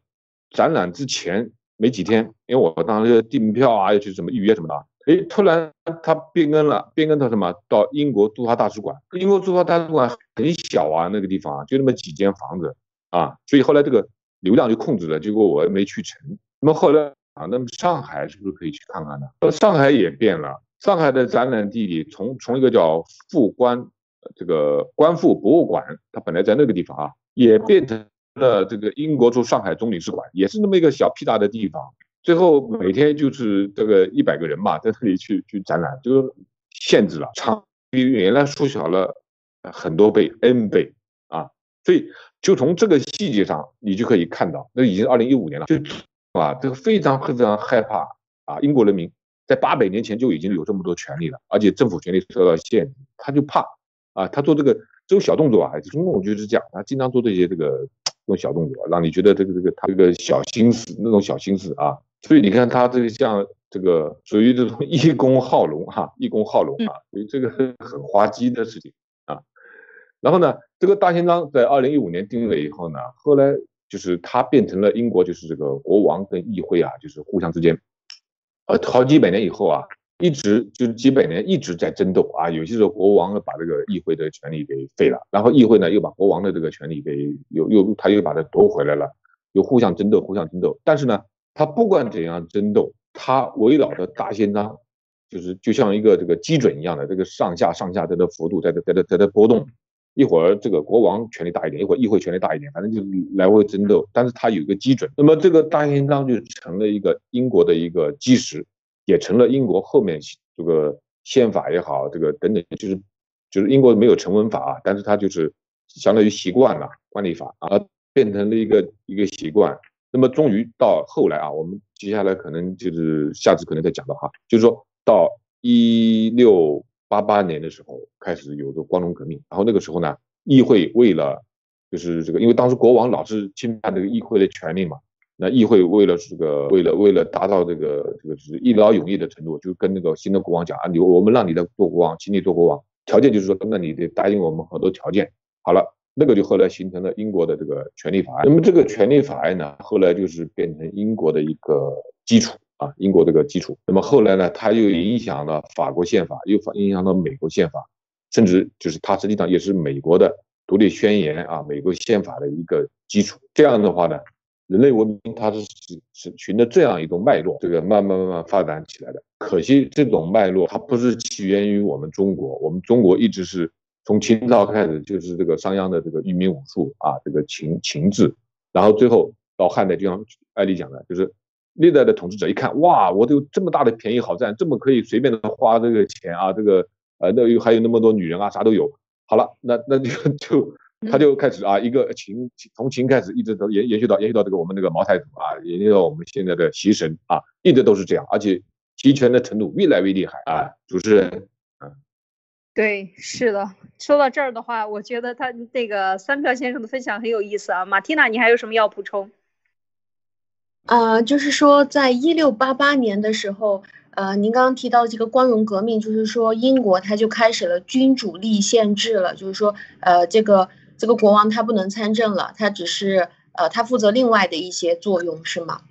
展览之前没几天，因为我当时订票啊，要去什么预约什么的。哎，突然他变更了，变更到什么？到英国驻华大使馆。英国驻华大使馆很小啊，那个地方啊，就那么几间房子啊，所以后来这个流量就控制了。结果我也没去成。那么后来啊，那么上海是不是可以去看看呢？上海也变了，上海的展览地里从从一个叫复官这个官复博物馆，它本来在那个地方啊，也变成了这个英国驻上海总领事馆，也是那么一个小屁大的地方。最后每天就是这个一百个人嘛，在这里去去展览，就限制了，场比原来缩小了很多倍 n 倍啊，所以就从这个细节上，你就可以看到，那已经二零一五年了，就啊，这个非常非常害怕啊，英国人民在八百年前就已经有这么多权利了，而且政府权力受到限制，他就怕啊，他做这个这种小动作啊，中共就是这样，他经常做这些这个 这种小动作，让你觉得这个这个他这个小心思那种小心思啊，所以你看他这个像这个属于这种 义工好龙哈，义工好龙啊，所以这个很滑稽的事情啊。然后呢，这个大宪章在二零一五年定了以后呢，后来就是他变成了英国就是这个国王跟议会啊，就是互相之间。呃，好几百年以后啊，一直就是几百年一直在争斗啊。有些时候国王把这个议会的权利给废了，然后议会呢又把国王的这个权利给又又他又把它夺回来了，又互相争斗，互相争斗。但是呢，他不管怎样争斗，他围绕着大宪章就是就像一个这个基准一样的，这个上下上下在这幅度在这在这在波动。一会儿这个国王权力大一点，一会儿议会权力大一点，反正就来回争斗。但是它有一个基准，那么这个大宪章就成了一个英国的一个基石，也成了英国后面这个宪法也好，这个等等，就是就是英国没有成文法啊，但是它就是相当于习惯了惯例法啊，变成了一个一个习惯。那么终于到后来啊，我们接下来可能就是下次可能再讲到哈，就是说到一六。八八年的时候开始有个光荣革命，然后那个时候呢，议会为了就是这个，因为当时国王老是侵犯这个议会的权利嘛，那议会为了这个，为了为了达到这个这个就是一劳永逸的程度，就跟那个新的国王讲啊，你我们让你来做国王，请你做国王，条件就是说，那你得答应我们很多条件。好了，那个就后来形成了英国的这个权利法案。那么这个权利法案呢，后来就是变成英国的一个基础。啊，英国这个基础，那么后来呢，它又影响了法国宪法，又影响到美国宪法，甚至就是它实际上也是美国的独立宣言啊，美国宪法的一个基础。这样的话呢，人类文明它是是循着这样一种脉络，这个慢慢慢慢发展起来的。可惜这种脉络它不是起源于我们中国，我们中国一直是从秦朝开始就是这个商鞅的这个一民武术啊，这个秦秦制，然后最后到汉代，就像艾丽讲的，就是。历代的统治者一看，哇，我都有这么大的便宜好占，这么可以随便的花这个钱啊，这个呃，那又还有那么多女人啊，啥都有。好了，那那就就他就开始啊，一个秦从秦开始，一直都延延续到延续到这个我们这个毛太祖啊，延续到我们现在的习神啊，一直都是这样，而且集权的程度越来越厉害啊。主持人，嗯，对，是的。说到这儿的话，我觉得他那个三票先生的分享很有意思啊。马蒂娜，你还有什么要补充？呃，就是说，在一六八八年的时候，呃，您刚刚提到这个光荣革命，就是说英国它就开始了君主立宪制了，就是说，呃，这个这个国王他不能参政了，他只是呃，他负责另外的一些作用，是吗？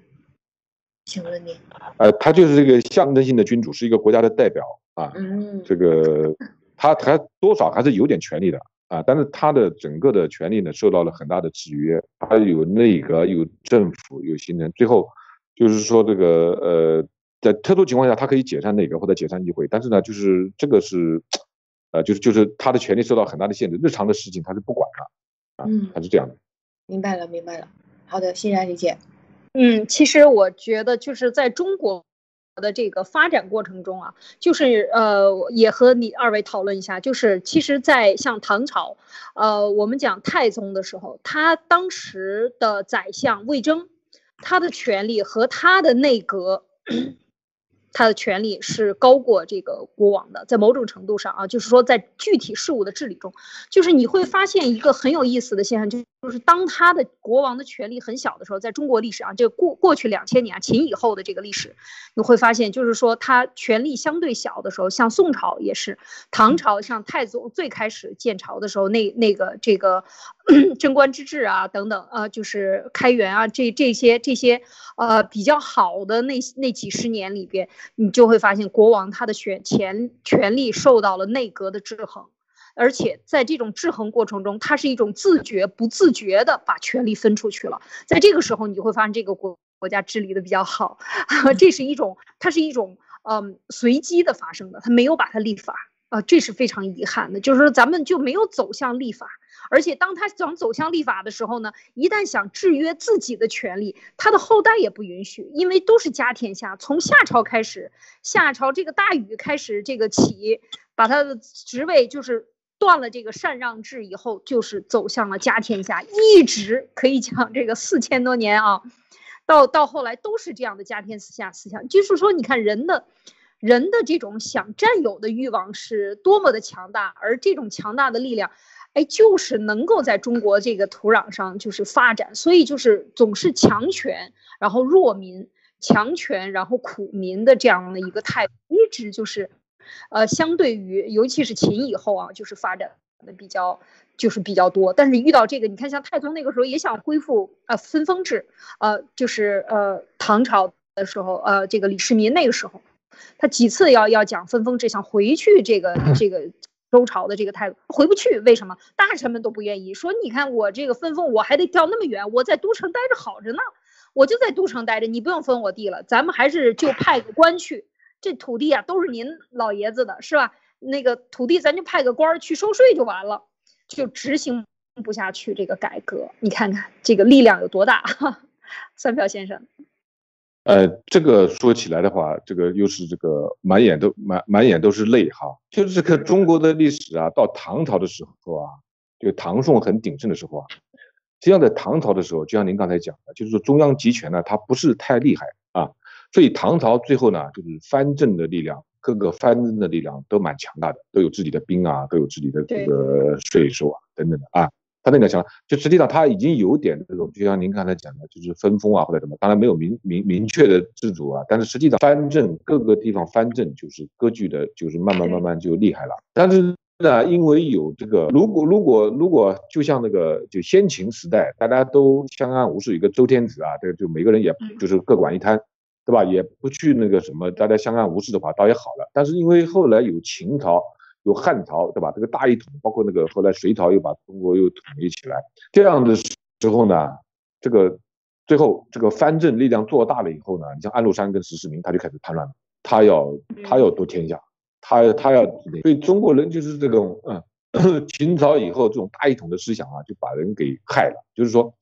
请问您？呃，他就是这个象征性的君主，是一个国家的代表啊，嗯，这个他还多少还是有点权利的。啊，但是他的整个的权利呢，受到了很大的制约。他有内阁，有政府，有行政。最后，就是说这个呃，在特殊情况下，他可以解散内阁或者解散议会。但是呢，就是这个是，呃，就是就是他的权利受到很大的限制。日常的事情他是不管的，啊，他是这样的。明白了，明白了。好的，欣然理解。嗯，其实我觉得就是在中国。的这个发展过程中啊，就是呃，也和你二位讨论一下，就是其实，在像唐朝，呃，我们讲太宗的时候，他当时的宰相魏征，他的权力和他的内阁。他的权力是高过这个国王的，在某种程度上啊，就是说在具体事务的治理中，就是你会发现一个很有意思的现象，就就是当他的国王的权力很小的时候，在中国历史啊，这过过去两千年啊，秦以后的这个历史，你会发现，就是说他权力相对小的时候，像宋朝也是，唐朝像太宗最开始建朝的时候，那那个这个 贞观之治啊等等呃，就是开元啊这这些这些呃比较好的那那几十年里边。你就会发现，国王他的选权权力受到了内阁的制衡，而且在这种制衡过程中，他是一种自觉不自觉的把权力分出去了。在这个时候，你就会发现这个国国家治理的比较好，这是一种，它是一种嗯随机的发生的，他没有把它立法啊，这是非常遗憾的，就是说咱们就没有走向立法。而且当他想走向立法的时候呢，一旦想制约自己的权利，他的后代也不允许，因为都是家天下。从夏朝开始，夏朝这个大禹开始这个起，把他的职位就是断了这个禅让制以后，就是走向了家天下，一直可以讲这个四千多年啊，到到后来都是这样的家天下思想。就是说，你看人的。人的这种想占有的欲望是多么的强大，而这种强大的力量，哎，就是能够在中国这个土壤上就是发展，所以就是总是强权，然后弱民，强权然后苦民的这样的一个态度，一直就是，呃，相对于尤其是秦以后啊，就是发展的比较就是比较多。但是遇到这个，你看像太宗那个时候也想恢复呃分封制，呃，就是呃唐朝的时候，呃这个李世民那个时候。他几次要要讲分封制，想回去这个这个周朝的这个态度，回不去，为什么？大臣们都不愿意说，你看我这个分封，我还得调那么远，我在都城待着好着呢，我就在都城待着，你不用分我地了，咱们还是就派个官去，这土地啊都是您老爷子的，是吧？那个土地咱就派个官去收税就完了，就执行不下去这个改革，你看看这个力量有多大，三票先生。呃，这个说起来的话，这个又是这个满眼都满满眼都是泪哈。就是这个中国的历史啊，到唐朝的时候啊，就唐宋很鼎盛的时候啊，实际上在唐朝的时候，就像您刚才讲的，就是说中央集权呢，它不是太厉害啊，所以唐朝最后呢，就是藩镇的力量，各个藩镇的力量都蛮强大的，都有自己的兵啊，都有自己的这个税收啊等等的啊。他那个强，就实际上他已经有点这种，就像您刚才讲的，就是分封啊或者什么，当然没有明明明确的制度啊，但是实际上藩镇各个地方藩镇就是割据的，就是慢慢慢慢就厉害了。但是呢，因为有这个，如果如果如果就像那个就先秦时代，大家都相安无事，一个周天子啊，这个就每个人也就是各管一摊，对吧？也不去那个什么，大家相安无事的话，倒也好了。但是因为后来有秦朝。有汉朝，对吧？这个大一统，包括那个后来隋朝又把中国又统一起来，这样的时候呢，这个最后这个藩镇力量做大了以后呢，你像安禄山跟石世民，他就开始叛乱了，他要他要夺天下，他他要，所以中国人就是这种，嗯，秦朝以后这种大一统的思想啊，就把人给害了，就是说，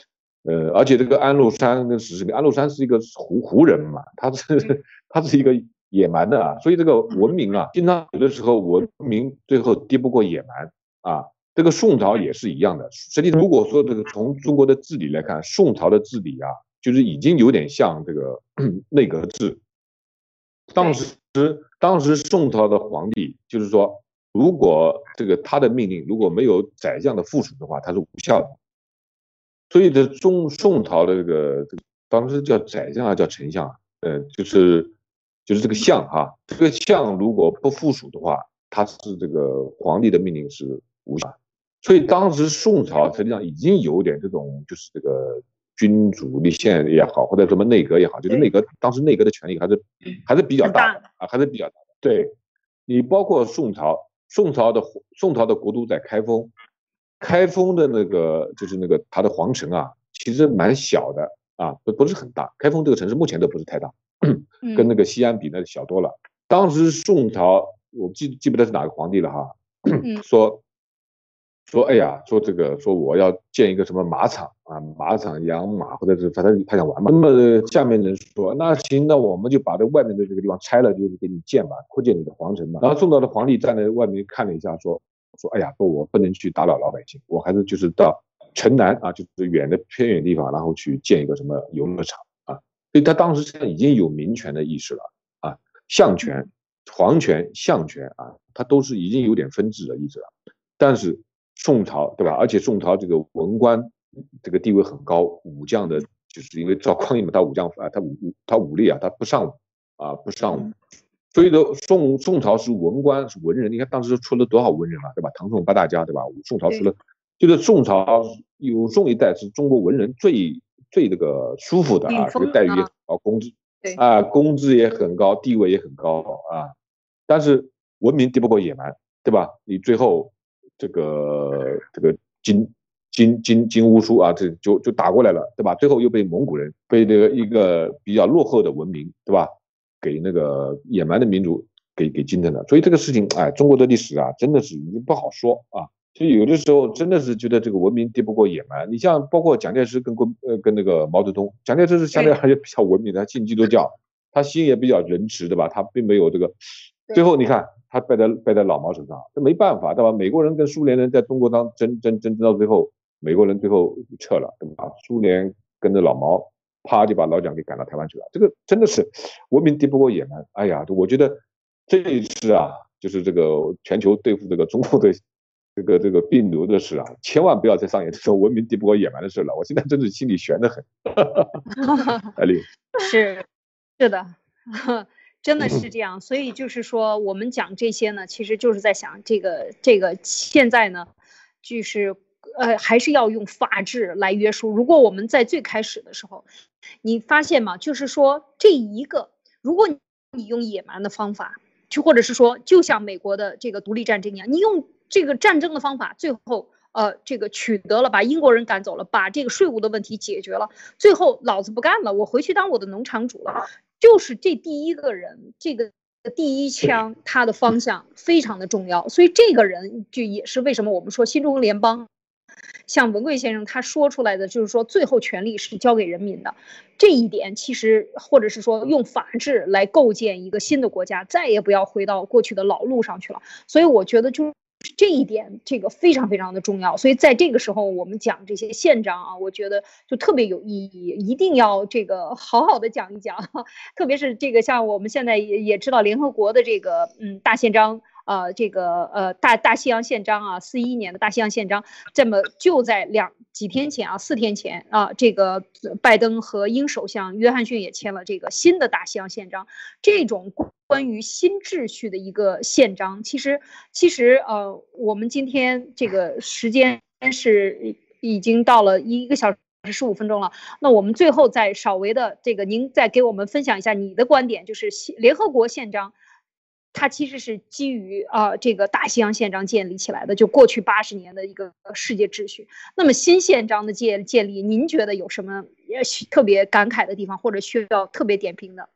呃，而且这个安禄山跟史世民，安禄山是一个胡胡人嘛，他是 他是一个。野蛮的啊，所以这个文明啊，经常有的时候文明最后敌不过野蛮啊。这个宋朝也是一样的。实际上，如果说这个从中国的治理来看，宋朝的治理啊，就是已经有点像这个 内阁制。当时，当时宋朝的皇帝就是说，如果这个他的命令如果没有宰相的附属的话，他是无效的。所以，这中宋朝的这个当时叫宰相啊，叫丞相啊，呃，就是。就是这个相哈，这个相如果不附属的话，他是这个皇帝的命令是无效。所以当时宋朝实际上已经有点这种，就是这个君主立宪也好，或者什么内阁也好，就是内阁当时内阁的权力还是还是比较大的啊，还是比较大的。对，你包括宋朝，宋朝的宋朝的国都在开封，开封的那个就是那个它的皇城啊，其实蛮小的啊，不不是很大。开封这个城市目前都不是太大。跟那个西安比，那小多了。当时宋朝，我记记不得是哪个皇帝了哈，说说哎呀，说这个说我要建一个什么马场啊，马场养马，或者是反正他想玩嘛。那么下面人说，那行，那我们就把这外面的这个地方拆了，就是给你建吧，扩建你的皇城嘛。然后宋朝的皇帝站在外面看了一下，说说哎呀，不，我不能去打扰老百姓，我还是就是到城南啊，就是远的偏远地方，然后去建一个什么游乐场啊。所以他当时实际上已经有民权的意识了啊，相权、皇权、相权啊，他都是已经有点分治的意思了。但是宋朝对吧？而且宋朝这个文官这个地位很高，武将的，就是因为赵匡胤嘛，他武将啊，他武他武力啊，他不上武啊，不上武。所以说宋宋朝是文官是文人，你看当时出了多少文人啊，对吧？唐宋八大家对吧？宋朝出了，就是宋朝有宋一代是中国文人最。最这个舒服的啊，这个待遇也很高，工资啊，工资也很高，地位也很高啊。但是文明敌不过野蛮，对吧？你最后这个这个金金金金乌苏啊，这就就打过来了，对吧？最后又被蒙古人，被这个一个比较落后的文明，对吧？给那个野蛮的民族给给惊腾了。所以这个事情，哎，中国的历史啊，真的是已经不好说啊。就有的时候真的是觉得这个文明敌不过野蛮。你像包括蒋介石跟国呃跟那个毛泽东，蒋介石是相对还是比较文明的，他信基督教，他心也比较仁慈，对吧？他并没有这个。最后你看他败在败在老毛手上，这没办法，对吧？美国人跟苏联人在中国当争争争争到最后，美国人最后撤了，对吧？苏联跟着老毛，啪就把老蒋给赶到台湾去了。这个真的是文明敌不过野蛮。哎呀，我觉得这一次啊，就是这个全球对付这个中国的这个这个病毒的事啊，千万不要再上演这种文明敌不过野蛮的事了。我现在真是心里悬得很。艾丽，是是的，真的是这样。所以就是说，我们讲这些呢，其实就是在想这个这个现在呢，就是呃，还是要用法治来约束。如果我们在最开始的时候，你发现吗？就是说这一个，如果你用野蛮的方法。就或者是说，就像美国的这个独立战争一样，你用这个战争的方法，最后呃，这个取得了把英国人赶走了，把这个税务的问题解决了，最后老子不干了，我回去当我的农场主了。就是这第一个人，这个第一枪，他的方向非常的重要，所以这个人就也是为什么我们说新中国联邦。像文贵先生他说出来的，就是说最后权力是交给人民的，这一点其实或者是说用法治来构建一个新的国家，再也不要回到过去的老路上去了。所以我觉得就这一点，这个非常非常的重要。所以在这个时候，我们讲这些宪章啊，我觉得就特别有意义，一定要这个好好的讲一讲。特别是这个像我们现在也也知道联合国的这个嗯大宪章。呃，这个呃大大西洋宪章啊，四一年的大西洋宪章，这么就在两几天前啊，四天前啊，这个拜登和英首相约翰逊也签了这个新的大西洋宪章。这种关于新秩序的一个宪章，其实其实呃，我们今天这个时间是已经到了一个小时十五分钟了。那我们最后再稍微的这个，您再给我们分享一下你的观点，就是联合国宪章。它其实是基于啊这个大西洋宪章建立起来的，就过去八十年的一个世界秩序。那么新宪章的建建立，您觉得有什么特别感慨的地方，或者需要特别点评的？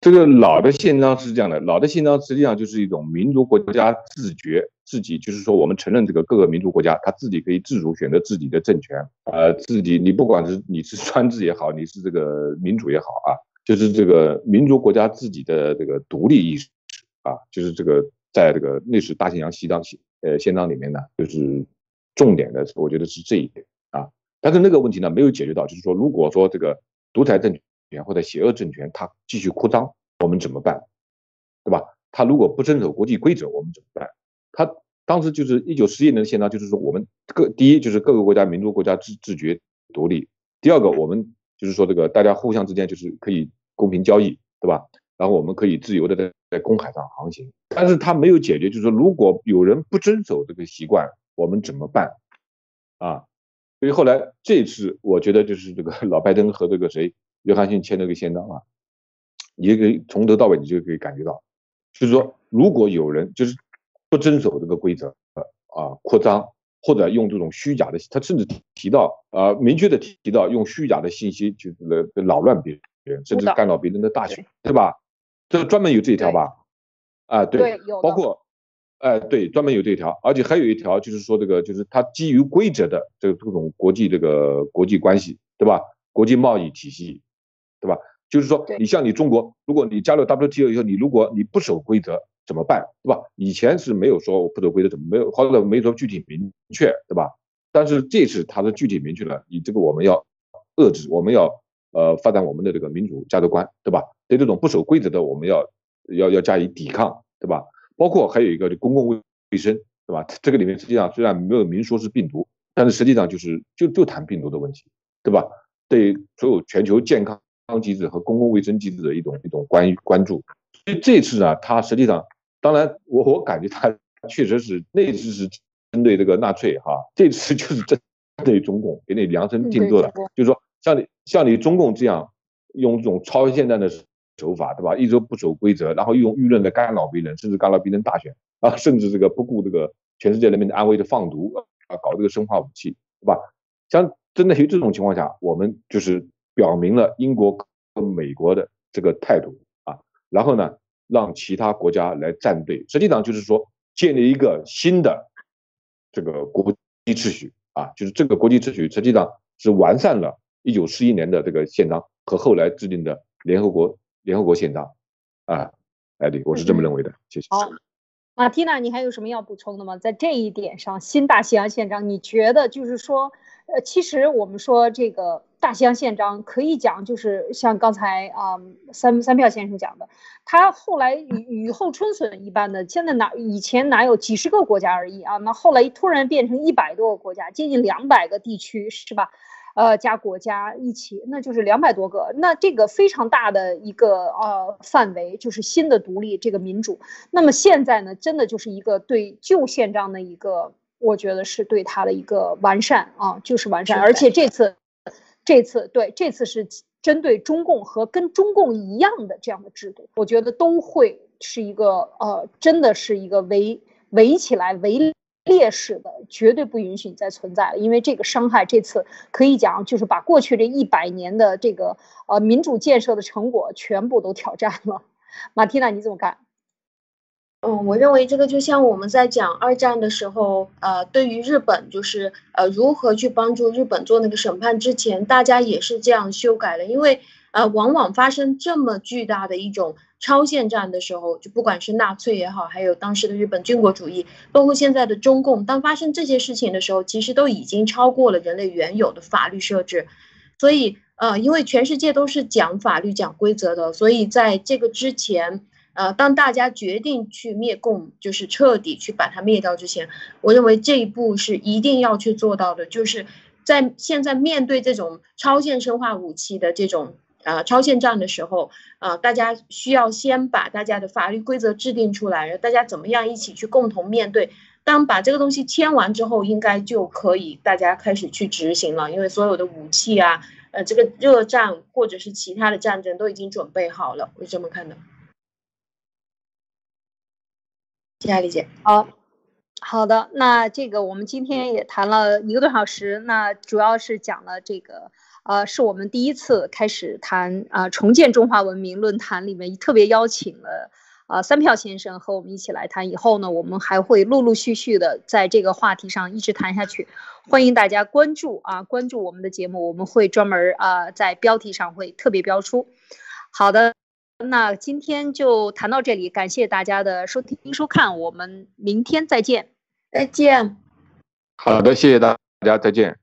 这个老的宪章是这样的，老的宪章实际上就是一种民族国家自觉自己，就是说我们承认这个各个民族国家他自己可以自主选择自己的政权，呃，自己你不管是你是 专制也好，你是这个民主也好啊。就是这个民族国家自己的这个独立意识啊，就是这个在这个历史大西洋西章宪呃宪章里面呢，就是重点的，我觉得是这一点啊。但是那个问题呢没有解决到，就是说如果说这个独裁政权或者邪恶政权它继续扩张，我们怎么办？对吧？他如果不遵守国际规则，我们怎么办？他当时就是一九四一年的宪章，就是说我们各第一就是各个国家民族国家自自觉独立，第二个我们就是说这个大家互相之间就是可以。公平交易，对吧？然后我们可以自由的在在公海上航行，但是他没有解决，就是说如果有人不遵守这个习惯，我们怎么办？啊，所以后来这次我觉得就是这个老拜登和这个谁约翰逊签了个宪章啊，你可以从头到尾你就可以感觉到，就是说如果有人就是不遵守这个规则啊，扩张或者用这种虚假的，他甚至提到啊，明确的提到用虚假的信息就是来扰乱别人。甚至干扰别人的大学，对吧？这专门有这一条吧？啊，对，包括，哎，对，专门有这一条，而且还有一条就是说，这个就是它基于规则的这个这种国际这个国际关系，对吧？国际贸易体系，对吧？就是说，你像你中国，如果你加入 WTO 以后，你如果你不守规则怎么办？对吧？以前是没有说不守规则怎么没有，或者没说具体明确，对吧？但是这次它是具体明确了，你这个我们要遏制，我们要。呃，发展我们的这个民主价值观，对吧？对这种不守规则的，我们要要要加以抵抗，对吧？包括还有一个就公共卫生，对吧？这个里面实际上虽然没有明说是病毒，但是实际上就是就就谈病毒的问题，对吧？对所有全球健康机制和公共卫生机制的一种一种关关注。所以这次呢，它实际上，当然我我感觉它确实是那次是针对这个纳粹哈，这次就是针对中共给你量身定做的，就是说。像你像你中共这样用这种超现代的手法，对吧？一直不守规则，然后用舆论的干扰别人，甚至干扰别人大选啊，甚至这个不顾这个全世界人民的安危的放毒啊，搞这个生化武器，对吧？像真的有这种情况下，我们就是表明了英国和美国的这个态度啊，然后呢，让其他国家来站队，实际上就是说建立一个新的这个国际秩序啊，就是这个国际秩序实际上是完善了。一九四一年的这个宪章和后来制定的联合国联合国宪章，啊，艾迪，我是这么认为的。谢谢。好，马蒂娜，你还有什么要补充的吗？在这一点上，新大西洋宪章，你觉得就是说，呃，其实我们说这个大西洋宪章可以讲，就是像刚才啊三三票先生讲的，他后来雨雨后春笋一般的，现在哪以前哪有几十个国家而已啊？那后来突然变成一百多个国家，接近两百个地区，是吧？呃，加国家一起，那就是两百多个。那这个非常大的一个呃范围，就是新的独立这个民主。那么现在呢，真的就是一个对旧宪章的一个，我觉得是对它的一个完善啊，就是完善。而且这次。这次对这次是针对中共和跟中共一样的这样的制度，我觉得都会是一个呃，真的是一个围围起来围劣势的，绝对不允许你再存在了。因为这个伤害，这次可以讲就是把过去这一百年的这个呃民主建设的成果全部都挑战了。马蒂娜，你怎么看？嗯，我认为这个就像我们在讲二战的时候，呃，对于日本就是呃如何去帮助日本做那个审判之前，大家也是这样修改的。因为呃，往往发生这么巨大的一种超限战的时候，就不管是纳粹也好，还有当时的日本军国主义，包括现在的中共，当发生这些事情的时候，其实都已经超过了人类原有的法律设置。所以呃，因为全世界都是讲法律、讲规则的，所以在这个之前。呃，当大家决定去灭共，就是彻底去把它灭掉之前，我认为这一步是一定要去做到的。就是在现在面对这种超限生化武器的这种呃超限战的时候，呃，大家需要先把大家的法律规则制定出来，大家怎么样一起去共同面对。当把这个东西签完之后，应该就可以大家开始去执行了，因为所有的武器啊，呃，这个热战或者是其他的战争都已经准备好了，我是这么看的。谢谢理解。好，好的，那这个我们今天也谈了一个多小时，那主要是讲了这个，呃，是我们第一次开始谈啊重建中华文明论坛里面特别邀请了啊三票先生和我们一起来谈。以后呢，我们还会陆陆续续的在这个话题上一直谈下去。欢迎大家关注啊，关注我们的节目，我们会专门啊在标题上会特别标出。好的。那今天就谈到这里，感谢大家的收听收看，我们明天再见，再见。好的，谢谢大家，再见。